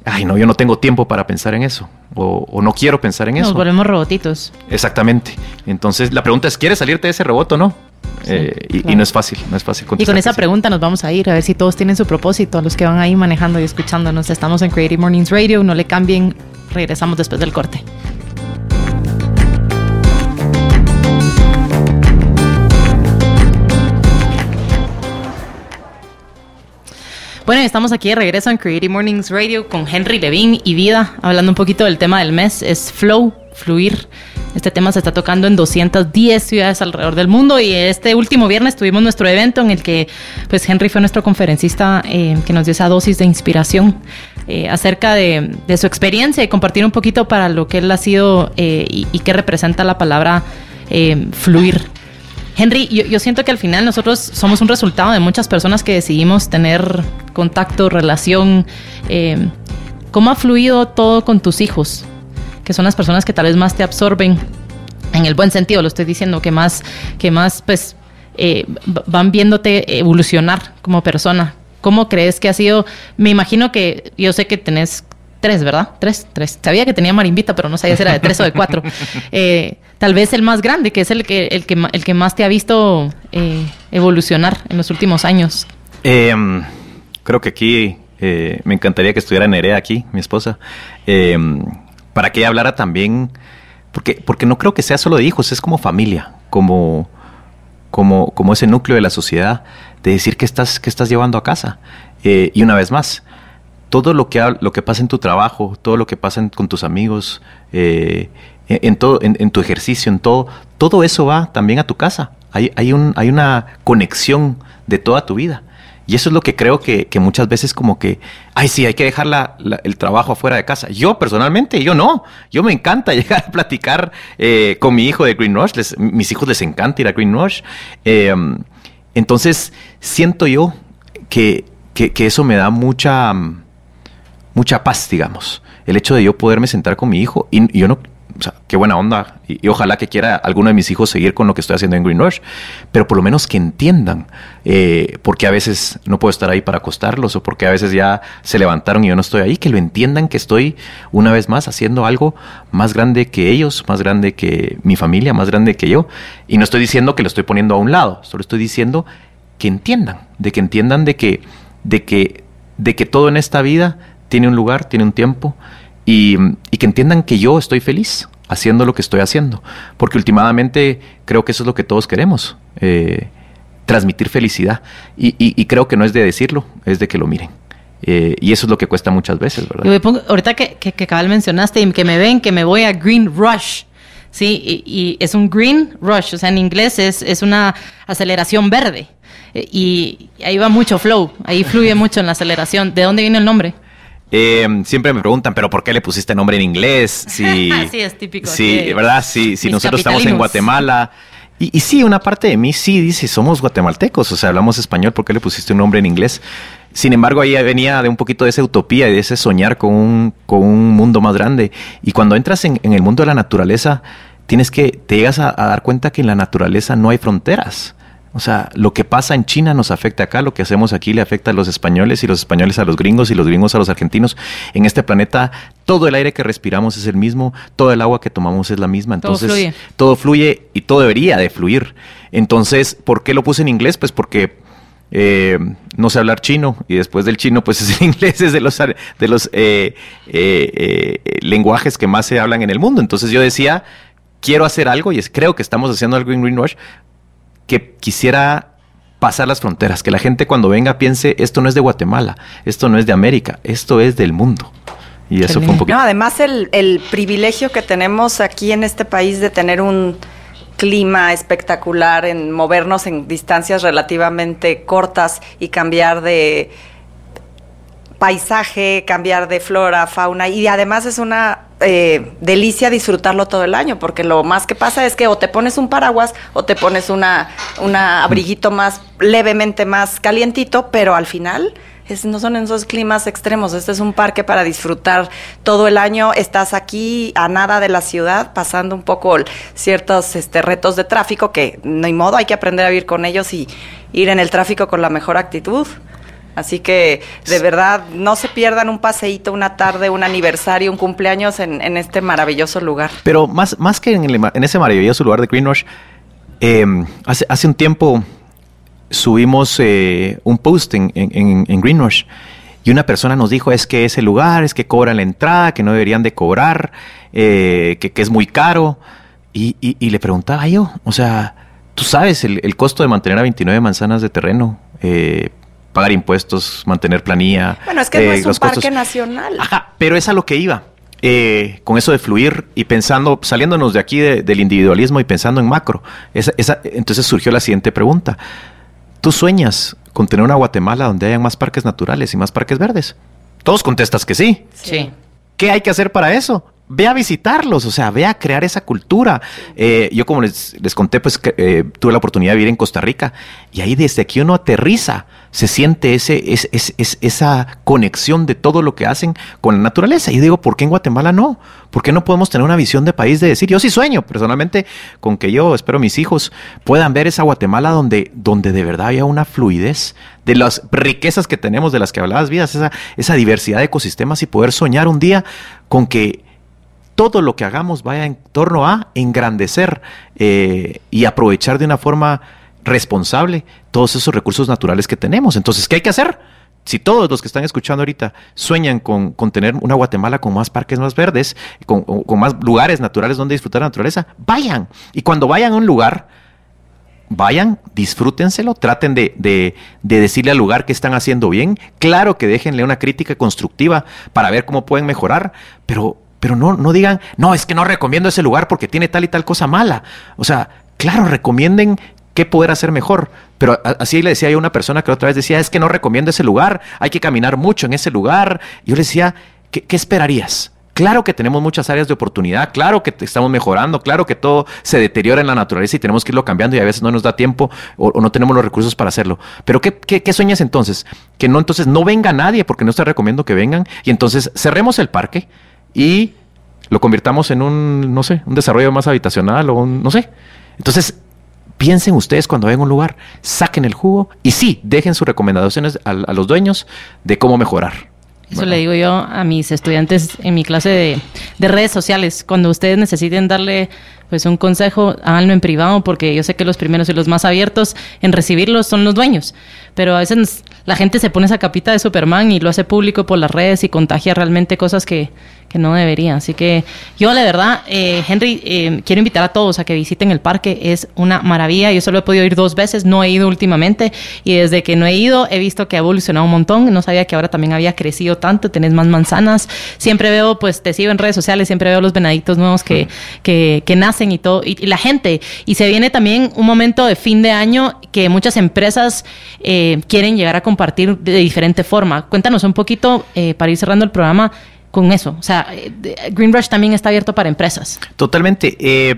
ay, no, yo no tengo tiempo para pensar en eso, o, o no quiero pensar en Nos eso. Nos volvemos robotitos. Exactamente. Entonces, la pregunta es, ¿quieres salirte de ese robot o no? Sí, eh, y, claro. y, no es fácil, no es fácil Y con esa pregunta nos vamos a ir a ver si todos tienen su propósito, los que van ahí manejando y escuchándonos. Estamos en Creative Mornings Radio, no le cambien, regresamos después del corte. Bueno, estamos aquí de regreso en Creative Mornings Radio con Henry Levin y Vida, hablando un poquito del tema del mes, es flow, fluir. Este tema se está tocando en 210 ciudades alrededor del mundo y este último viernes tuvimos nuestro evento en el que pues Henry fue nuestro conferencista eh, que nos dio esa dosis de inspiración eh, acerca de, su experiencia y compartir un poquito para lo que él ha sido eh, y, y qué representa la palabra fluir. Henry, yo, siento que al final nosotros somos un resultado de muchas personas que decidimos tener contacto, relación. ¿Cómo ha fluido todo con tus hijos? Que son las personas que tal vez más te absorben, en el buen sentido, lo estoy diciendo, que más, que más pues eh, van viéndote evolucionar como persona. ¿Cómo crees que ha sido? Me imagino que yo sé que tenés tres, ¿verdad? Tres, tres. Sabía que tenía marimbita, pero no sabía si era de tres o de cuatro. Eh, tal vez el más grande, que es el que, el que, el que más te ha visto eh, evolucionar en los últimos años. Em, creo que aquí eh, me encantaría que estuviera Nerea aquí, mi esposa, eh, para que ella hablara también, porque, porque no creo que sea solo de hijos, es como familia, como, como, como ese núcleo de la sociedad, de decir que estás, que estás llevando a casa. Y una vez más, todo lo que, lo que pasa en tu trabajo, todo lo que pasa con tus amigos, en, todo, en, tu ejercicio, en todo, todo eso va también a tu casa. Hay, hay, un, hay una conexión de toda tu vida. Y eso es lo que creo que, muchas veces como que, ay, sí, hay que dejar el trabajo afuera de casa. Yo personalmente, yo no. Yo me encanta llegar a platicar eh, con mi hijo de Green Rush. mis hijos les encanta ir a Green Rush. Em, entonces, siento yo que, eso me da mucha, mucha paz, digamos. El hecho de yo poderme sentar con mi hijo y yo no, o sea, qué buena onda. Y, ojalá que quiera alguno de mis hijos seguir con lo que estoy haciendo en Green Rush. Pero por lo menos que entiendan eh, por qué a veces no puedo estar ahí para acostarlos o por qué a veces ya se levantaron y yo no estoy ahí. Que lo entiendan que estoy una vez más haciendo algo más grande que ellos, más grande que mi familia, más grande que yo. Y no estoy diciendo que lo estoy poniendo a un lado. Solo estoy diciendo que entiendan. De que entiendan de que, de que, de que todo en esta vida tiene un lugar, tiene un tiempo y, que entiendan que yo estoy feliz haciendo lo que estoy haciendo, porque últimamente creo que eso es lo que todos queremos, eh, transmitir felicidad. Y, creo que no es de decirlo, es de que lo miren. Eh, y eso es lo que cuesta muchas veces, ¿verdad? ahorita que, que, que, cabal mencionaste y que me ven, que me voy a Green Rush. Sí, y, es un green rush, o sea, en inglés es, es una aceleración verde. Y ahí va mucho flow, ahí fluye mucho en la aceleración. ¿De dónde viene el nombre? Eh, siempre me preguntan, pero ¿por qué le pusiste nombre en inglés? sí, es típico. Sí, ¿verdad? Sí, si nosotros estamos en Guatemala. Y, sí, una parte de mí sí dice, somos guatemaltecos, o sea, hablamos español, ¿por qué le pusiste un nombre en inglés? Sin embargo, ahí venía de un poquito de esa utopía y de ese soñar con un, con un mundo más grande. Y cuando entras en, el mundo de la naturaleza, tienes que, te llegas a, a dar cuenta que en la naturaleza no hay fronteras. O sea, lo que pasa en China nos afecta acá, lo que hacemos aquí le afecta a los españoles y los españoles a los gringos y los gringos a los argentinos. En este planeta todo el aire que respiramos es el mismo, todo el agua que tomamos es la misma, entonces todo fluye, todo fluye y todo debería de fluir. Entonces, ¿por qué lo puse en inglés? Pues porque eh, no sé hablar chino y después del chino pues es el inglés es de los de los eh, eh, lenguajes que más se hablan en el mundo entonces yo decía quiero hacer algo y creo que estamos haciendo algo en Greenwash que quisiera pasar las fronteras, que la gente cuando venga piense, esto no es de Guatemala, esto no es de América, esto es del mundo. Y eso fue un poquito. No, además el, el privilegio que tenemos aquí en este país de tener un clima espectacular, en movernos en distancias relativamente cortas y cambiar de paisaje, cambiar de flora, fauna y además es una eh, delicia disfrutarlo todo el año porque lo más que pasa es que o te pones un paraguas o te pones una, una abriguito más levemente más calientito, pero al final es, no son esos climas extremos. Este es un parque para disfrutar todo el año. Estás aquí a nada de la ciudad, pasando un poco ciertos este, retos de tráfico que no hay modo, hay que aprender a vivir con ellos y ir en el tráfico con la mejor actitud. Así que de verdad no se pierdan un paseíto, una tarde, un aniversario, un cumpleaños en, este maravilloso lugar. Pero más, más que en, ese maravilloso lugar de Greenwash, em, hace, hace un tiempo subimos eh, un post en, en, Greenwash y una persona nos dijo es que ese lugar es que cobran la entrada, que no deberían de cobrar, eh, que, es muy caro. Y, y, le preguntaba yo, o sea, tú sabes el, el, costo de mantener a 29 manzanas de terreno eh, pagar impuestos, mantener planilla. Bueno, es que no eh, es un parque nacional. Ajá, pero es a lo que iba. eh, con eso de fluir y pensando, saliéndonos de aquí del individualismo y pensando en macro. entonces surgió la siguiente pregunta. ¿Tú sueñas con tener una Guatemala donde hayan más parques naturales y más parques verdes? Todos contestas que sí. Sí. ¿Qué hay que hacer para eso? ve a visitarlos, o sea, ve a crear esa cultura. Eh, yo como les, conté, pues eh, tuve la oportunidad de vivir en Costa Rica y ahí desde aquí uno aterriza, se siente ese, esa conexión de todo lo que hacen con la naturaleza. Y digo, ¿por qué en Guatemala no? ¿Por qué no podemos tener una visión de país de decir, yo sí sueño personalmente con que yo, espero mis hijos puedan ver esa Guatemala donde, donde de verdad haya una fluidez de las riquezas que tenemos, de las que hablabas, vidas, esa, esa diversidad de ecosistemas y poder soñar un día con que todo lo que hagamos vaya en torno a engrandecer eh, y aprovechar de una forma responsable todos esos recursos naturales que tenemos. Entonces, ¿qué hay que hacer? Si todos los que están escuchando ahorita sueñan con, tener una Guatemala con más parques más verdes, con, más lugares naturales donde disfrutar la naturaleza, vayan. Y cuando vayan a un lugar, vayan, disfrútenselo, traten de, de, decirle al lugar que están haciendo bien. Claro que déjenle una crítica constructiva para ver cómo pueden mejorar, pero pero no, no digan, no, es que no recomiendo ese lugar porque tiene tal y tal cosa mala. O sea, claro, recomienden qué poder hacer mejor. Pero así le decía a una persona que otra vez decía, es que no recomiendo ese lugar, hay que caminar mucho en ese lugar. Yo le decía, ¿qué, esperarías? Claro que tenemos muchas áreas de oportunidad, claro que estamos mejorando, claro que todo se deteriora en la naturaleza y tenemos que irlo cambiando y a veces no nos da tiempo o, no tenemos los recursos para hacerlo. Pero ¿qué, qué, sueñas entonces? Que no, entonces no venga nadie porque no te recomiendo que vengan y entonces cerremos el parque y lo convirtamos en un, no sé, un desarrollo más habitacional o un, no sé. Entonces, piensen ustedes cuando a un lugar, saquen el jugo y sí, dejen sus recomendaciones a, los dueños de cómo mejorar. Eso le digo yo a mis estudiantes en mi clase de, de, redes sociales. Cuando ustedes necesiten darle pues un consejo, háganlo en privado, porque yo sé que los primeros y los más abiertos en recibirlos son los dueños. Pero a veces la gente se pone esa capita de Superman y lo hace público por las redes y contagia realmente cosas que, que no debería. Así que yo, la verdad, eh, Henry, eh, quiero invitar a todos a que visiten el parque. Es una maravilla. Yo solo he podido ir dos veces, no he ido últimamente. Y desde que no he ido, he visto que ha evolucionado un montón. No sabía que ahora también había crecido tanto. Tenés más manzanas. Siempre veo, pues te sigo en redes sociales, siempre veo los venaditos nuevos que, que, que nacen y todo. Y, la gente. Y se viene también un momento de fin de año que muchas empresas eh, quieren llegar a compartir de diferente forma. Cuéntanos un poquito, para ir cerrando el programa, con eso. O sea, Greenbrush también está abierto para empresas. Totalmente. Eh,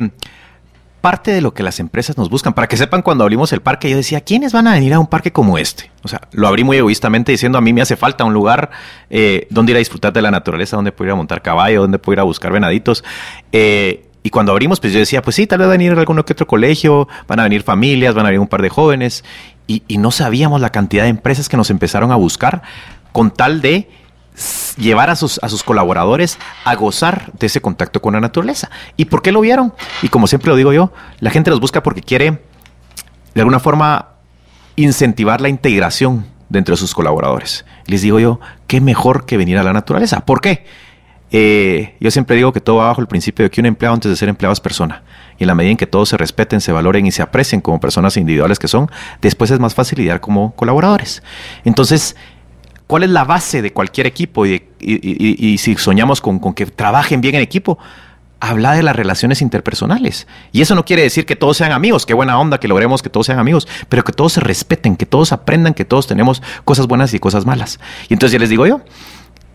parte de lo que las empresas nos buscan, para que sepan cuando abrimos el parque, yo decía, ¿quiénes van a venir a un parque como este? O sea, lo abrí muy egoístamente diciendo, a mí me hace falta un lugar eh, donde ir a disfrutar de la naturaleza, donde puedo ir a montar caballo, donde puedo ir a buscar venaditos. Eh, y cuando abrimos, pues yo decía, pues sí, tal vez van a venir alguno que otro colegio, van a venir familias, van a venir un par de jóvenes. Y, no sabíamos la cantidad de empresas que nos empezaron a buscar con tal de llevar a sus, a sus colaboradores a gozar de ese contacto con la naturaleza. ¿Y por qué lo vieron? Y como siempre lo digo yo, la gente los busca porque quiere, de alguna forma, incentivar la integración dentro de sus colaboradores. Les digo yo, qué mejor que venir a la naturaleza. ¿Por qué? Eh, yo siempre digo que todo va bajo el principio de que un empleado antes de ser empleado es persona. Y en la medida en que todos se respeten, se valoren y se aprecien como personas individuales que son, después es más fácil lidiar como colaboradores. Entonces, ¿Cuál es la base de cualquier equipo? Y, si soñamos con, que trabajen bien en equipo, habla de las relaciones interpersonales. Y eso no quiere decir que todos sean amigos, qué buena onda que logremos que todos sean amigos, pero que todos se respeten, que todos aprendan que todos tenemos cosas buenas y cosas malas. Y entonces ya les digo yo,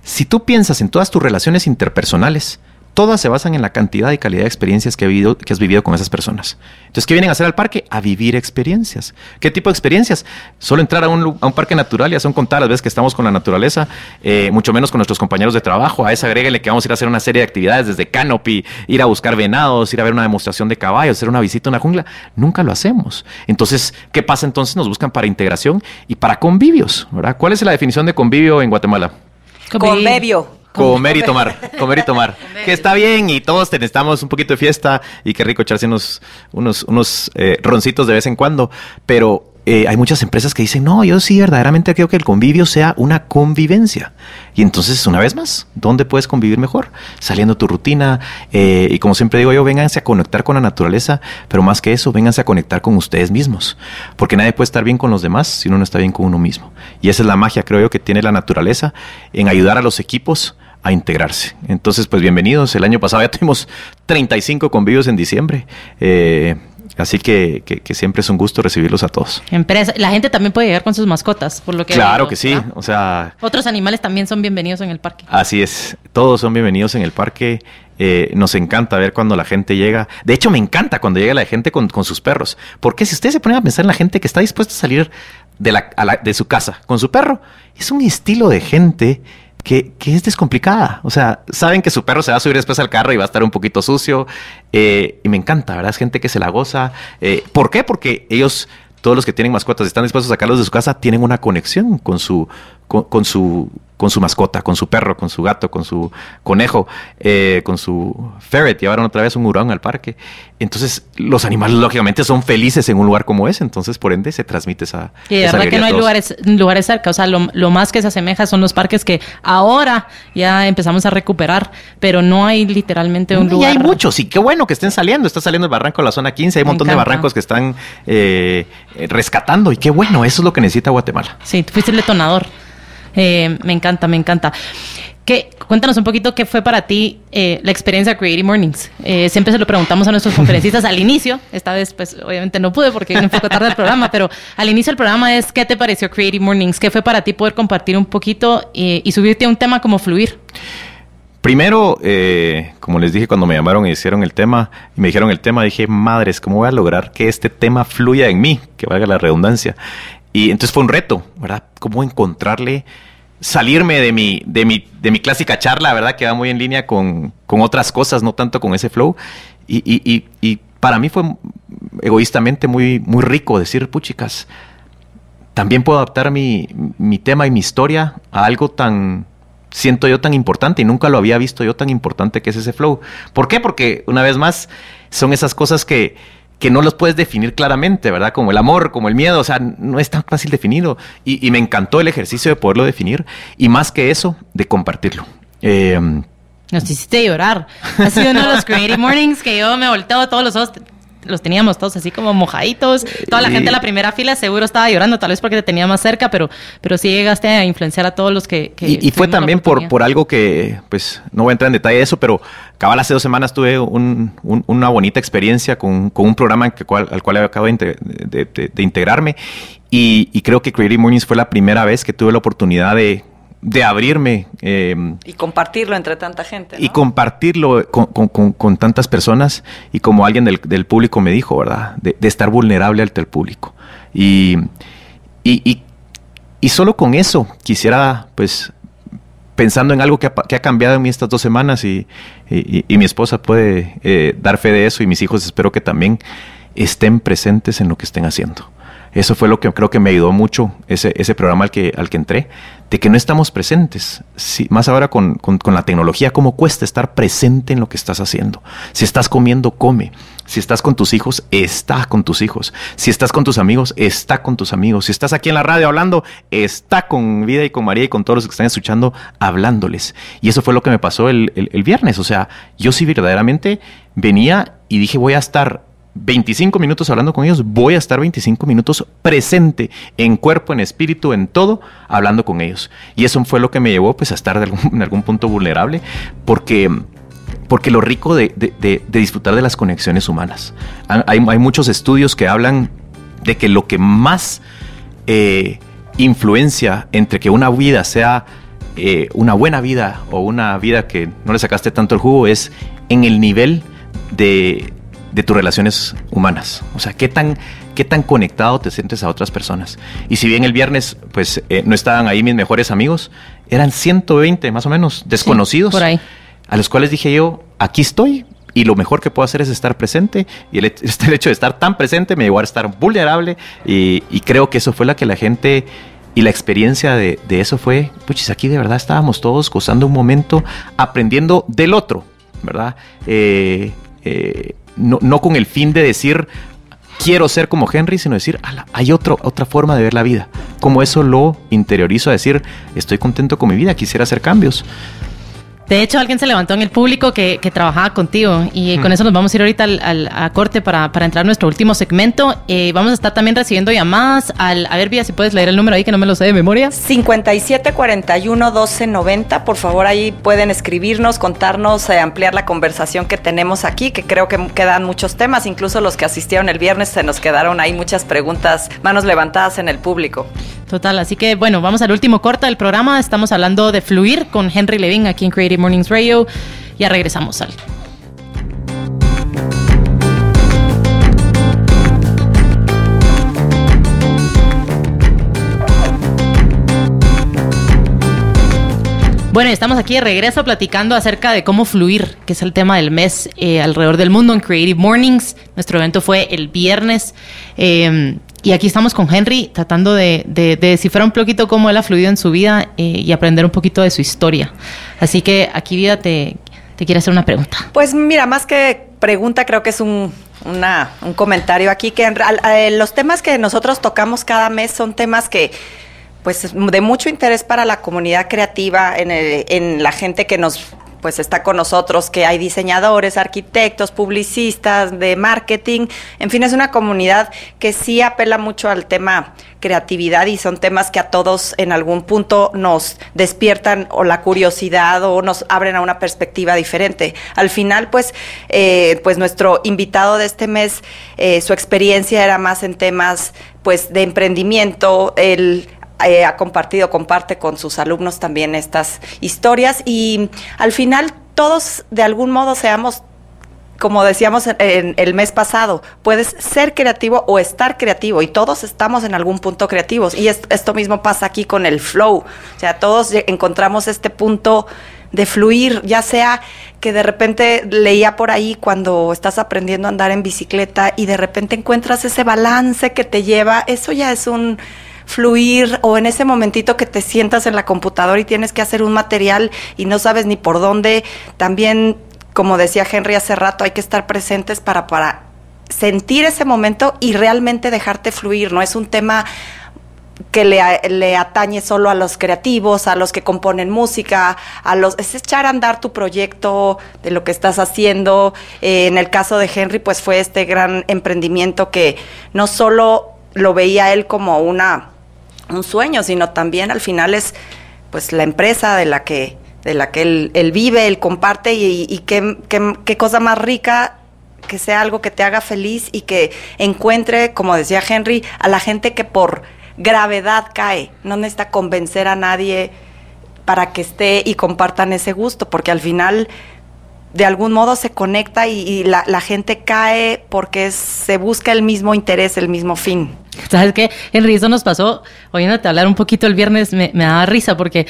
si tú piensas en todas tus relaciones interpersonales, todas se basan en la cantidad y calidad de experiencias que, has vivido con esas personas. Entonces, ¿qué vienen a hacer al parque? A vivir experiencias. ¿Qué tipo de experiencias? Solo entrar a un, parque natural, ya son contadas las veces que estamos con la naturaleza, eh, mucho menos con nuestros compañeros de trabajo. A esa agréguele que vamos a ir a hacer una serie de actividades desde canopy, ir a buscar venados, ir a ver una demostración de caballos, hacer una visita a una jungla. Nunca lo hacemos. Entonces, ¿qué pasa entonces? Nos buscan para integración y para convivios, ¿verdad? ¿Cuál es la definición de convivio en Guatemala? Convivio. Comer y tomar, comer y tomar. que está bien y todos necesitamos un poquito de fiesta y qué rico echarse unos, unos, unos eh, roncitos de vez en cuando, pero eh, hay muchas empresas que dicen, no, yo sí verdaderamente creo que el convivio sea una convivencia. Y entonces, una vez más, ¿dónde puedes convivir mejor? Saliendo tu rutina. Eh, y como siempre digo yo, vénganse a conectar con la naturaleza, pero más que eso, vénganse a conectar con ustedes mismos. Porque nadie puede estar bien con los demás si uno no está bien con uno mismo. Y esa es la magia, creo yo, que tiene la naturaleza en ayudar a los equipos a integrarse. Entonces, pues bienvenidos. El año pasado ya tuvimos 35 convivios en diciembre. Eh, Así que, que, siempre es un gusto recibirlos a todos. Empresa. La gente también puede llegar con sus mascotas, por lo que. Claro que sí. O sea. Otros animales también son bienvenidos en el parque. Así es. Todos son bienvenidos en el parque. Eh, nos encanta ver cuando la gente llega. De hecho, me encanta cuando llega la gente con, sus perros. Porque si ustedes se ponen a pensar en la gente que está dispuesta a salir de, la, de su casa con su perro, es un estilo de gente que, es descomplicada. O sea, saben que su perro se va a subir después al carro y va a estar un poquito sucio. Eh, y me encanta, ¿verdad? Es gente que se la goza. Eh, ¿Por qué? Porque ellos, todos los que tienen mascotas, están dispuestos a sacarlos de su casa, tienen una conexión con su, con su con su mascota, con su perro, con su gato, con su conejo, eh, con su ferret. Llevaron otra vez un hurón al parque. Entonces, los animales lógicamente son felices en un lugar como ese, entonces por ende se transmite esa. Y de verdad que no hay lugares, lugares cerca. O sea, lo, más que se asemeja son los parques que ahora ya empezamos a recuperar, pero no hay literalmente un lugar. Y hay muchos, y qué bueno que estén saliendo. Está saliendo el barranco de la zona 15, hay un montón de barrancos que están eh, rescatando, y qué bueno, eso es lo que necesita Guatemala. Sí, tú fuiste el detonador. Eh, me encanta, me encanta. ¿Qué, cuéntanos un poquito qué fue para ti eh, la experiencia Creative Mornings. Eh, siempre se lo preguntamos a nuestros conferencistas al inicio. Esta vez, pues, obviamente no pude porque un poco tarde el programa, pero al inicio del programa es ¿qué te pareció Creative Mornings? ¿Qué fue para ti poder compartir un poquito y subirte a un tema como fluir? Primero, como les dije cuando me llamaron y hicieron el tema, y me dijeron el tema, dije, madres, ¿cómo voy a lograr que este tema fluya en mí? Que valga la redundancia. Y entonces fue un reto, ¿verdad? Cómo encontrarle, salirme de mi, de mi, de mi clásica charla, ¿verdad? Que va muy en línea con, otras cosas, no tanto con ese flow. Y, para mí fue egoístamente muy, muy rico decir, puchicas, también puedo adaptar mi, mi tema y mi historia a algo tan, siento yo tan importante y nunca lo había visto yo tan importante que es ese flow. ¿Por qué? Porque una vez más son esas cosas que que no los puedes definir claramente, ¿verdad? Como el amor, como el miedo, o sea, no es tan fácil definirlo. Y, me encantó el ejercicio de poderlo definir y más que eso, de compartirlo. Eh, Nos hiciste llorar. Ha sido uno de los Creative Mornings que yo me volteo todos los ojos los teníamos todos así como mojaditos. Toda la gente en la primera fila seguro estaba llorando, tal vez porque te tenía más cerca, pero, pero sí llegaste a influenciar a todos los que... y, fue también por, por algo que, pues, no voy a entrar en detalle de eso, pero cabal hace dos semanas tuve una bonita experiencia con, un programa al cual acabo de, integrarme. Y, y creo que Creative Mornings fue la primera vez que tuve la oportunidad de de abrirme. Em, y compartirlo entre tanta gente. Y compartirlo con, tantas personas y como alguien del, público me dijo, ¿verdad? De, estar vulnerable ante el público. Y, y, y, solo con eso quisiera, pues, pensando en algo que ha, cambiado en mí estas dos semanas y, mi esposa puede eh, dar fe de eso y mis hijos espero que también estén presentes en lo que estén haciendo. Eso fue lo que creo que me ayudó mucho ese, ese programa al que, al que entré, de que no estamos presentes. más ahora con, la tecnología, cómo cuesta estar presente en lo que estás haciendo. Si estás comiendo, come. Si estás con tus hijos, está con tus hijos. Si estás con tus amigos, está con tus amigos. Si estás aquí en la radio hablando, está con Vida y con María y con todos los que están escuchando, hablándoles. Y eso fue lo que me pasó el, el viernes. O sea, yo sí verdaderamente venía y dije, voy a estar 25 minutos hablando con ellos, voy a estar 25 minutos presente en cuerpo, en espíritu, en todo, hablando con ellos. Y eso fue lo que me llevó pues a estar en algún punto vulnerable, porque porque lo rico de, disfrutar de las conexiones humanas. Hay, muchos estudios que hablan de que lo que más eh, influencia entre que una vida sea eh, una buena vida o una vida que no le sacaste tanto el jugo es en el nivel de, de tus relaciones humanas. O sea, qué tan, qué tan conectado te sientes a otras personas. Y si bien el viernes, pues eh, no estaban ahí mis mejores amigos, eran 120 más o menos desconocidos. por ahí. A los cuales dije yo, aquí estoy. Y lo mejor que puedo hacer es estar presente. Y el, este, hecho de estar tan presente me llevó a estar vulnerable. Y, creo que eso fue la que la gente y la experiencia de, eso fue, pues aquí de verdad estábamos todos gozando un momento, aprendiendo del otro, ¿verdad? Eh, eh, no, con el fin de decir quiero ser como Henry, sino decir, hay otro, otra forma de ver la vida. Como eso lo interiorizo a decir, estoy contento con mi vida, quisiera hacer cambios. De hecho, alguien se levantó en el público que, que trabajaba contigo y con eso nos vamos a ir ahorita al, al- a corte para, para entrar a nuestro último segmento. Eh, vamos a estar también recibiendo llamadas al... A ver, Vía, si puedes leer el número ahí que no me lo sé de memoria. 5741 1290, por favor ahí pueden escribirnos, contarnos, eh, ampliar la conversación que tenemos aquí, que creo que quedan muchos temas, incluso los que asistieron el viernes se nos quedaron ahí muchas preguntas, manos levantadas en el público. Total, así que bueno, vamos al último corte del programa. Estamos hablando de fluir con Henry Levin aquí en Creative Mornings Radio. Ya regresamos al... Bueno, estamos aquí de regreso platicando acerca de cómo fluir, que es el tema del mes eh, alrededor del mundo en Creative Mornings. Nuestro evento fue el viernes eh, y aquí estamos con Henry tratando de, de- de descifrar un poquito cómo él ha fluido en su vida eh, y aprender un poquito de su historia. Así que aquí, Vida, te, te quiero hacer una pregunta. Pues mira, más que pregunta, creo que es un, un comentario aquí, que en eh, los temas que nosotros tocamos cada mes son temas que pues de mucho interés para la comunidad creativa, en la gente que nos pues está con nosotros, que hay diseñadores, arquitectos, publicistas, de marketing, en fin, es una comunidad que sí apela mucho al tema creatividad y son temas que a todos en algún punto nos despiertan o la curiosidad o nos abren a una perspectiva diferente. Al final, pues, eh, pues nuestro invitado de este mes, eh, su experiencia era más en temas pues de emprendimiento, el eh, ha compartido, comparte con sus alumnos también estas historias. Y al final todos de algún modo seamos como decíamos en, el mes pasado, puedes ser creativo o estar creativo y todos estamos en algún punto creativos. Y es- esto mismo pasa aquí con el flow, o sea, todos encontramos este punto de fluir, ya sea que de repente leía por ahí cuando estás aprendiendo a andar en bicicleta y de repente encuentras ese balance que te lleva, eso ya es un fluir o en ese momentito que te sientas en la computadora y tienes que hacer un material y no sabes ni por dónde, también como decía Henry hace rato, hay que estar presentes para, para sentir ese momento y realmente dejarte fluir, no es un tema que le, atañe solo a los creativos, a los que componen música, a los es echar a andar tu proyecto de lo que estás haciendo. Eh, en el caso de Henry, pues fue este gran emprendimiento que no solo lo veía él como una un sueño, sino también al final es pues la empresa de la que de la que él, él vive, él comparte y, qué, qué- cosa más rica que sea algo que te haga feliz y que encuentre, como decía Henry, a la gente que por gravedad cae, no necesita convencer a nadie para que esté y compartan ese gusto, porque al final de algún modo se conecta y, la, gente cae porque se busca el mismo interés, el mismo fin. ¿Sabes qué? Henry, eso nos pasó oyéndote hablar un poquito el viernes, me, me daba risa porque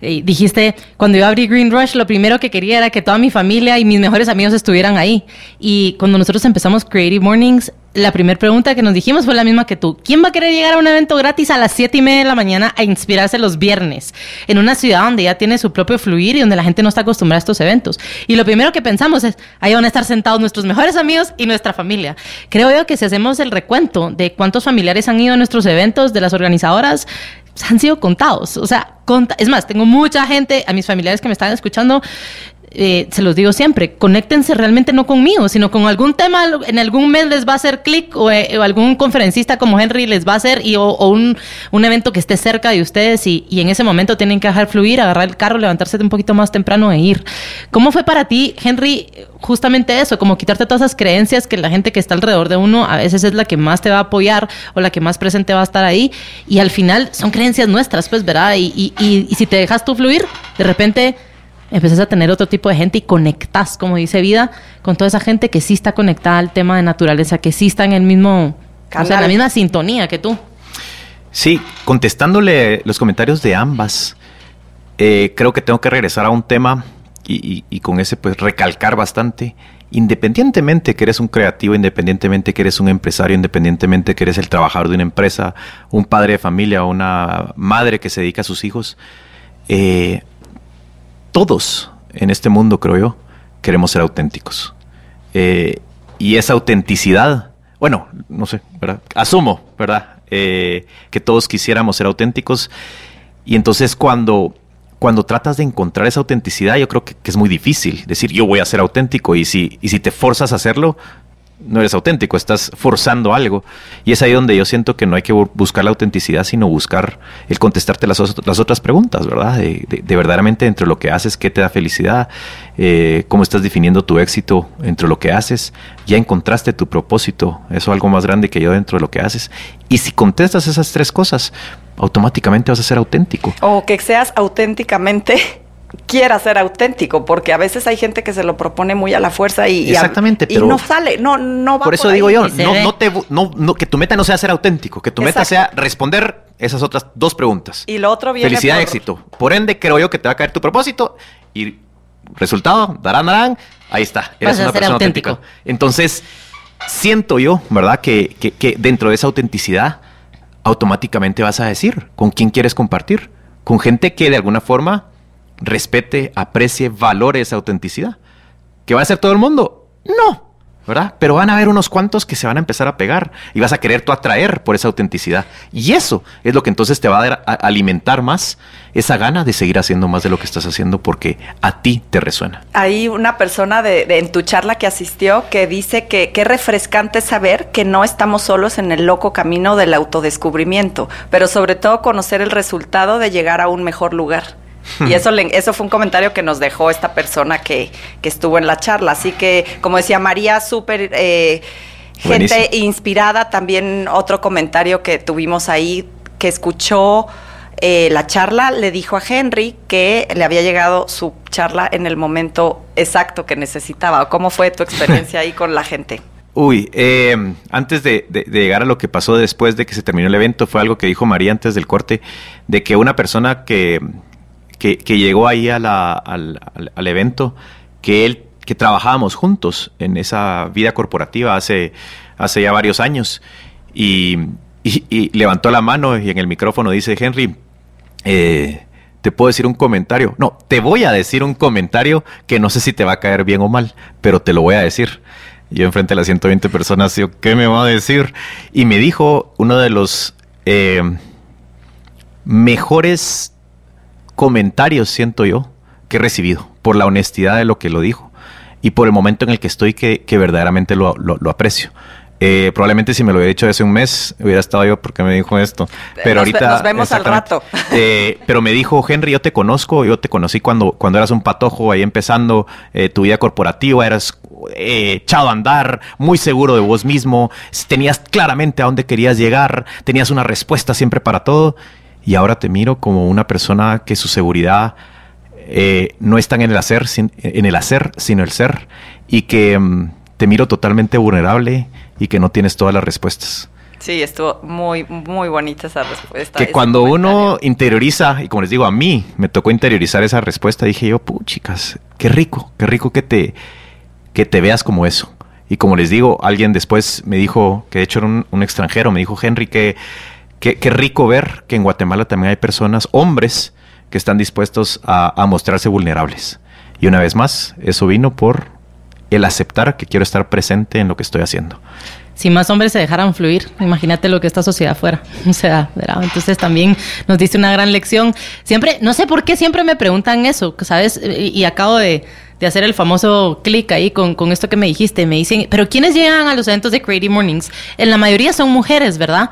dijiste, cuando yo abrí Green Rush, lo primero que quería era que toda mi familia y mis mejores amigos estuvieran ahí. Y cuando nosotros empezamos Creative Mornings, la primera pregunta que nos dijimos fue la misma que tú. ¿Quién va a querer llegar a un evento gratis a las siete y media de la mañana a inspirarse los viernes en una ciudad donde ya tiene su propio fluir y donde la gente no está acostumbrada a estos eventos? Y lo primero que pensamos es, ahí van a estar sentados nuestros mejores amigos y nuestra familia. Creo yo que si hacemos el recuento de cuántos familiares han ido a nuestros eventos de las organizadoras, han sido contados. O sea, conta es más, tengo mucha gente, a mis familiares que me están escuchando, eh, se los digo siempre, conéctense realmente no conmigo, sino con algún tema, en algún mes les va a hacer clic o, eh, o algún conferencista como Henry les va a hacer y, o, o un, un evento que esté cerca de ustedes y, y en ese momento tienen que dejar fluir, agarrar el carro, levantarse un poquito más temprano e ir. ¿Cómo fue para ti, Henry, justamente eso, como quitarte todas esas creencias que la gente que está alrededor de uno a veces es la que más te va a apoyar o la que más presente va a estar ahí y al final son creencias nuestras, pues, ¿verdad? Y, y si te dejas tú fluir, de repente empezás a tener otro tipo de gente y conectás, como dice Vida, con toda esa gente que sí está conectada al tema de naturaleza, que sí está en el mismo, o sea, en la misma sintonía que tú. Sí, contestándole los comentarios de ambas, eh, creo que tengo que regresar a un tema y, y- y con ese pues recalcar bastante. Independientemente que eres un creativo, independientemente que eres un empresario, independientemente que eres el trabajador de una empresa, un padre de familia, una madre que se dedica a sus hijos, eh, todos en este mundo, creo yo, queremos ser auténticos. Eh, y esa autenticidad, bueno, no sé, ¿verdad? Asumo, ¿verdad? Eh, que todos quisiéramos ser auténticos. Y entonces cuando, cuando tratas de encontrar esa autenticidad, yo creo que, es muy difícil decir yo voy a ser auténtico y si, y si te forzas a hacerlo, no eres auténtico, estás forzando algo. Y es ahí donde yo siento que no hay que buscar la autenticidad, sino buscar el contestarte las, otras preguntas, ¿verdad? De, de, verdaderamente entre lo que haces, qué te da felicidad, eh, cómo estás definiendo tu éxito entre lo que haces, ya encontraste tu propósito, eso algo más grande que yo dentro de lo que haces. Y si contestas esas tres cosas, automáticamente vas a ser auténtico. O que seas auténticamente quiera ser auténtico, porque a veces hay gente que se lo propone muy a la fuerza y, Exactamente, y, no sale, no, no va Por eso digo yo, no, te, no, que tu meta no sea ser auténtico, que tu meta sea responder esas otras dos preguntas. Y lo otro viene Felicidad, éxito. Por ende, creo yo que te va a caer tu propósito y resultado, darán, darán, ahí está, eres una persona auténtica. Entonces, siento yo, ¿verdad? Que, que, que dentro de esa autenticidad, automáticamente vas a decir con quién quieres compartir. Con gente que de alguna forma respete, aprecie, valore esa autenticidad. ¿Que va a ser todo el mundo? No, ¿verdad? Pero van a haber unos cuantos que se van a empezar a pegar y vas a querer tú atraer por esa autenticidad. Y eso es lo que entonces te va a, dar, a alimentar más esa gana de seguir haciendo más de lo que estás haciendo porque a ti te resuena. Hay una persona de, en tu charla que asistió que dice que qué refrescante saber que no estamos solos en el loco camino del autodescubrimiento, pero sobre todo conocer el resultado de llegar a un mejor lugar. Y eso, eso fue un comentario que nos dejó esta persona que, estuvo en la charla. Así que, como decía María, súper eh, gente inspirada. También otro comentario que tuvimos ahí, que escuchó eh, la charla, le dijo a Henry que le había llegado su charla en el momento exacto que necesitaba. ¿Cómo fue tu experiencia ahí con la gente? Uy, eh, antes de, llegar a lo que pasó después de que se terminó el evento, fue algo que dijo María antes del corte, de que una persona que que, llegó ahí al, al, evento, que él, que trabajábamos juntos en esa vida corporativa hace, hace ya varios años, y, levantó la mano y en el micrófono dice, Henry, eh, te puedo decir un comentario. No, te voy a decir un comentario que no sé si te va a caer bien o mal, pero te lo voy a decir. Yo enfrente a las 120 personas, yo, ¿qué me va a decir? Y me dijo uno de los eh, mejores comentarios, siento yo, que he recibido por la honestidad de lo que lo dijo y por el momento en el que estoy que, verdaderamente lo, aprecio. Eh, probablemente si me lo hubiera dicho hace un mes, hubiera estado yo porque me dijo esto. Pero ahorita. Nos vemos al rato. Eh, pero me dijo, Henry, yo te conozco, yo te conocí cuando, cuando eras un patojo ahí empezando eh, tu vida corporativa, eras echado a andar, muy seguro de vos mismo, tenías claramente a dónde querías llegar, tenías una respuesta siempre para todo y ahora te miro como una persona que su seguridad eh, no está en el hacer, en el hacer, sino el ser, y que mm, te miro totalmente vulnerable y que no tienes todas las respuestas. Sí, estuvo muy, muy bonita esa respuesta. Que cuando uno interioriza, y como les digo, a mí me tocó interiorizar esa respuesta, dije yo, chicas, qué rico, qué rico que te, que te veas como eso. Y como les digo, alguien después me dijo, que de hecho era un, un extranjero, me dijo, Henry, que Qué, rico ver que en Guatemala también hay personas, hombres, que están dispuestos a, mostrarse vulnerables. Y una vez más, eso vino por el aceptar que quiero estar presente en lo que estoy haciendo. Si más hombres se dejaran fluir, imagínate lo que esta sociedad fuera. O sea, ¿verdad? entonces también nos diste una gran lección. Siempre, no sé por qué siempre me preguntan eso, ¿sabes? Y, acabo de, hacer el famoso clic ahí con, con, esto que me dijiste. Me dicen, pero ¿quiénes llegan a los eventos de Creative Mornings? En la mayoría son mujeres, ¿verdad?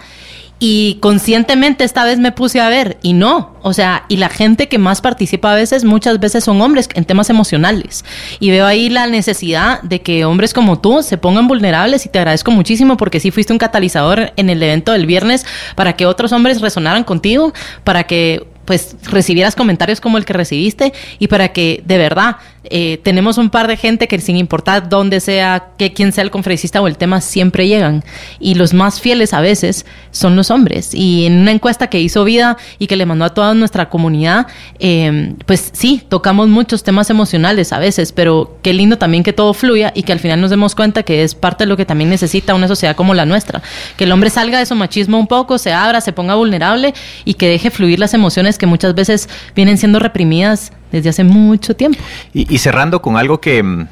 Y conscientemente esta vez me puse a ver y no, o sea, y la gente que más participa a veces, muchas veces son hombres en temas emocionales. Y veo ahí la necesidad de que hombres como tú se pongan vulnerables y te agradezco muchísimo porque sí fuiste un catalizador en el evento del viernes para que otros hombres resonaran contigo, para que pues recibieras comentarios como el que recibiste y para que de verdad eh, tenemos un par de gente que sin importar dónde sea, que quién sea el conferencista o el tema, siempre llegan. Y los más fieles a veces son los hombres. Y en una encuesta que hizo Vida y que le mandó a toda nuestra comunidad, em, pues sí, tocamos muchos temas emocionales a veces, pero qué lindo también que todo fluya y que al final nos demos cuenta que es parte de lo que también necesita una sociedad como la nuestra. Que el hombre salga de su machismo un poco, se abra, se ponga vulnerable y que deje fluir las emociones que muchas veces vienen siendo reprimidas desde hace mucho tiempo. Y, cerrando con algo que,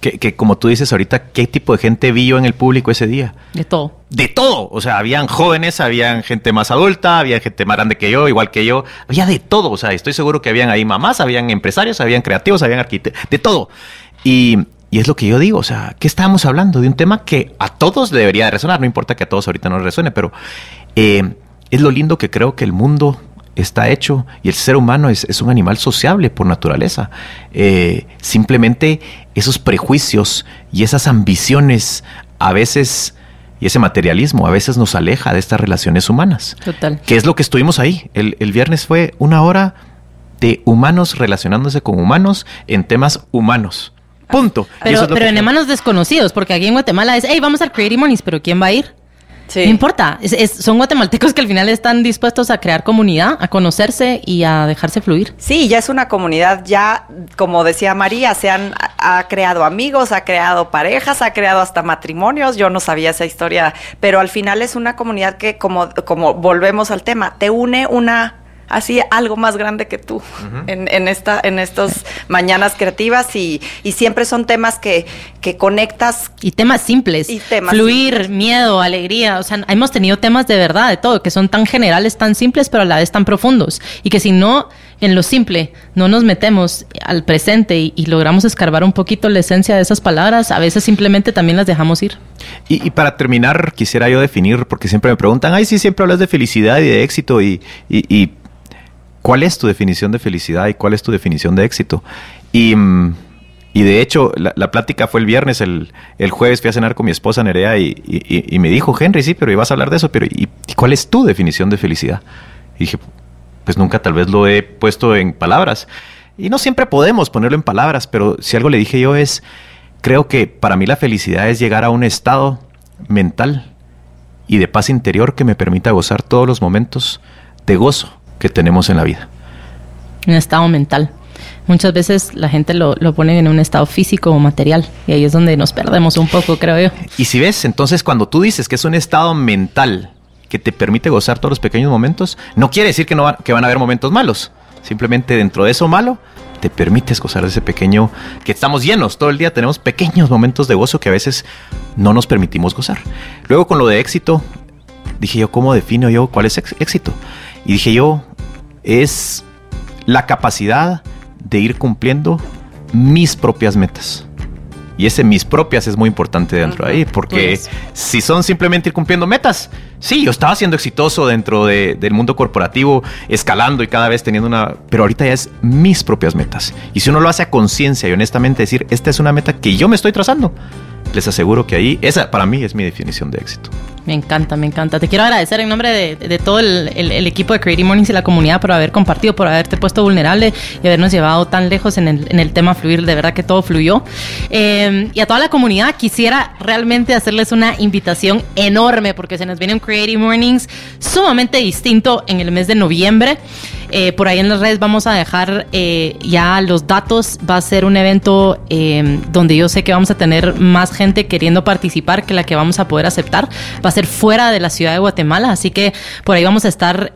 que, que, como tú dices ahorita, ¿qué tipo de gente vi yo en el público ese día? De todo. De todo. O sea, habían jóvenes, habían gente más adulta, había gente más grande que yo, igual que yo. Había de todo. O sea, estoy seguro que habían ahí mamás, habían empresarios, habían creativos, habían arquitectos, de todo. Y, y, es lo que yo digo. O sea, ¿qué estábamos hablando? De un tema que a todos debería de resonar. No importa que a todos ahorita no resuene, pero eh, es lo lindo que creo que el mundo está hecho y el ser humano es, es un animal sociable por naturaleza. Eh, simplemente esos prejuicios y esas ambiciones a veces y ese materialismo a veces nos aleja de estas relaciones humanas. Total. Que es lo que estuvimos ahí. El, el viernes fue una hora de humanos relacionándose con humanos en temas humanos. Punto. Pero, pero en manos desconocidos, porque aquí en Guatemala es, hey, vamos al Creative Mornings, pero ¿quién va a ir? Sí. No importa, es, es, son guatemaltecos que al final están dispuestos a crear comunidad, a conocerse y a dejarse fluir. Sí, ya es una comunidad, ya, como decía María, se han ha creado amigos, ha creado parejas, ha creado hasta matrimonios. Yo no sabía esa historia, pero al final es una comunidad que, como, como volvemos al tema, te une una así algo más grande que tú uh -huh. en, en, esta, en estas mañanas creativas y, y siempre son temas que, que, conectas. Y temas simples. Y temas Fluir, simples. miedo, alegría. O sea, hemos tenido temas de verdad, de todo, que son tan generales, tan simples, pero a la vez tan profundos. Y que si no, en lo simple, no nos metemos al presente y, y logramos escarbar un poquito la esencia de esas palabras, a veces simplemente también las dejamos ir. Y, y, para terminar, quisiera yo definir, porque siempre me preguntan, ay, sí, siempre hablas de felicidad y de éxito, y, y, y ¿cuál es tu definición de felicidad y cuál es tu definición de éxito? Y, mm, y de hecho, la, la, plática fue el viernes, el, el, jueves fui a cenar con mi esposa Nerea y, y, y, me dijo, Henry, sí, pero ibas a hablar de eso, pero ¿y, cuál es tu definición de felicidad? Y dije, pues nunca tal vez lo he puesto en palabras. Y no siempre podemos ponerlo en palabras, pero si algo le dije yo es, creo que para mí la felicidad es llegar a un estado mental y de paz interior que me permita gozar todos los momentos de gozo que tenemos en la vida. Un estado mental. Muchas veces la gente lo, lo, pone en un estado físico o material y ahí es donde nos perdemos un poco, creo yo. Y si ves, entonces cuando tú dices que es un estado mental que te permite gozar todos los pequeños momentos, no quiere decir que, no va, que van a haber momentos malos. Simplemente dentro de eso malo, te permites gozar de ese pequeño, que estamos llenos todo el día, tenemos pequeños momentos de gozo que a veces no nos permitimos gozar. Luego con lo de éxito, dije yo, ¿cómo defino yo cuál es éxito? Y dije yo, es la capacidad de ir cumpliendo mis propias metas. Y ese mis propias es muy importante dentro de ahí, porque si son simplemente ir cumpliendo metas, sí, yo estaba siendo exitoso dentro de, del mundo corporativo, escalando y cada vez teniendo una... Pero ahorita ya es mis propias metas. Y si uno lo hace a conciencia y honestamente decir, esta es una meta que yo me estoy trazando, les aseguro que ahí, esa para mí es mi definición de éxito. Me encanta, me encanta. Te quiero agradecer en nombre de, de todo el, el, el, equipo de Creative Mornings y la comunidad por haber compartido, por haberte puesto vulnerable y habernos llevado tan lejos en el, en el tema fluir. De verdad que todo fluyó. Eh, y a toda la comunidad quisiera realmente hacerles una invitación enorme porque se nos viene un Creative Mornings sumamente distinto en el mes de noviembre. Eh, por ahí en las redes vamos a dejar eh, ya los datos. Va a ser un evento eh, donde yo sé que vamos a tener más gente queriendo participar que la que vamos a poder aceptar. Va a ser fuera de la ciudad de Guatemala, así que por ahí vamos a estar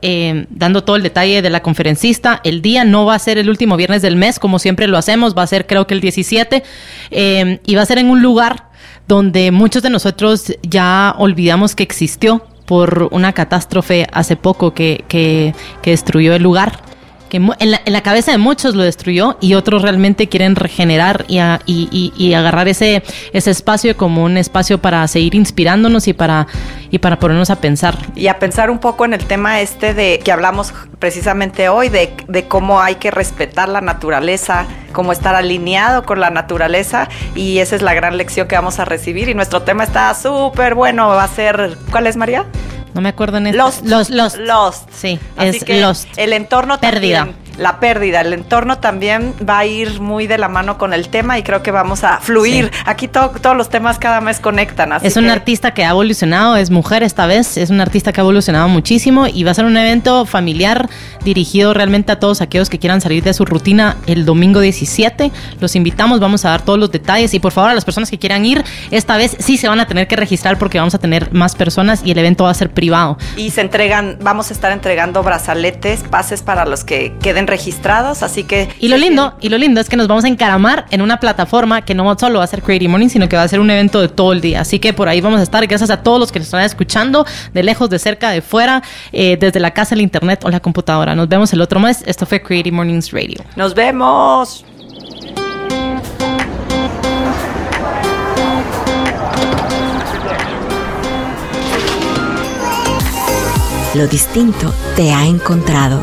dando todo el detalle de la conferencista. El día no va a ser el último viernes del mes, como siempre lo hacemos, va a ser creo que el 17 eh, y va a ser en un lugar donde muchos de nosotros ya olvidamos que existió por una catástrofe hace poco que, que, que destruyó el lugar que en la, en la, cabeza de muchos lo destruyó y otros realmente quieren regenerar y, a, y, y, y, agarrar ese, ese espacio como un espacio para seguir inspirándonos y para, y para ponernos a pensar. Y a pensar un poco en el tema este de que hablamos precisamente hoy, de, de cómo hay que respetar la naturaleza, cómo estar alineado con la naturaleza y esa es la gran lección que vamos a recibir y nuestro tema está súper bueno, va a ser, ¿cuál es María? No me acuerdo en este. Lost. Los, los, Lost. Sí, Así es que Lost. El entorno Pérdida. También, la pérdida, el entorno también va a ir muy de la mano con el tema y creo que vamos a fluir. Sí. Aquí to todos los temas cada mes conectan. Así es que... un artista que ha evolucionado, es mujer esta vez, es un artista que ha evolucionado muchísimo y va a ser un evento familiar dirigido realmente a todos aquellos que quieran salir de su rutina el domingo 17. Los invitamos, vamos a dar todos los detalles y por favor a las personas que quieran ir, esta vez sí se van a tener que registrar porque vamos a tener más personas y el evento va a ser privado. Y se entregan, vamos a estar entregando brazaletes, pases para los que queden estén registrados, así que... Y lo lindo, y lo lindo es que nos vamos a encaramar en una plataforma que no solo va a ser Creative Morning, sino que va a ser un evento de todo el día. Así que por ahí vamos a estar. Gracias a todos los que nos están escuchando, de lejos, de cerca, de fuera, eh, desde la casa, el internet o la computadora. Nos vemos el otro mes. Esto fue Creative Mornings Radio. Nos vemos. Lo distinto te ha encontrado.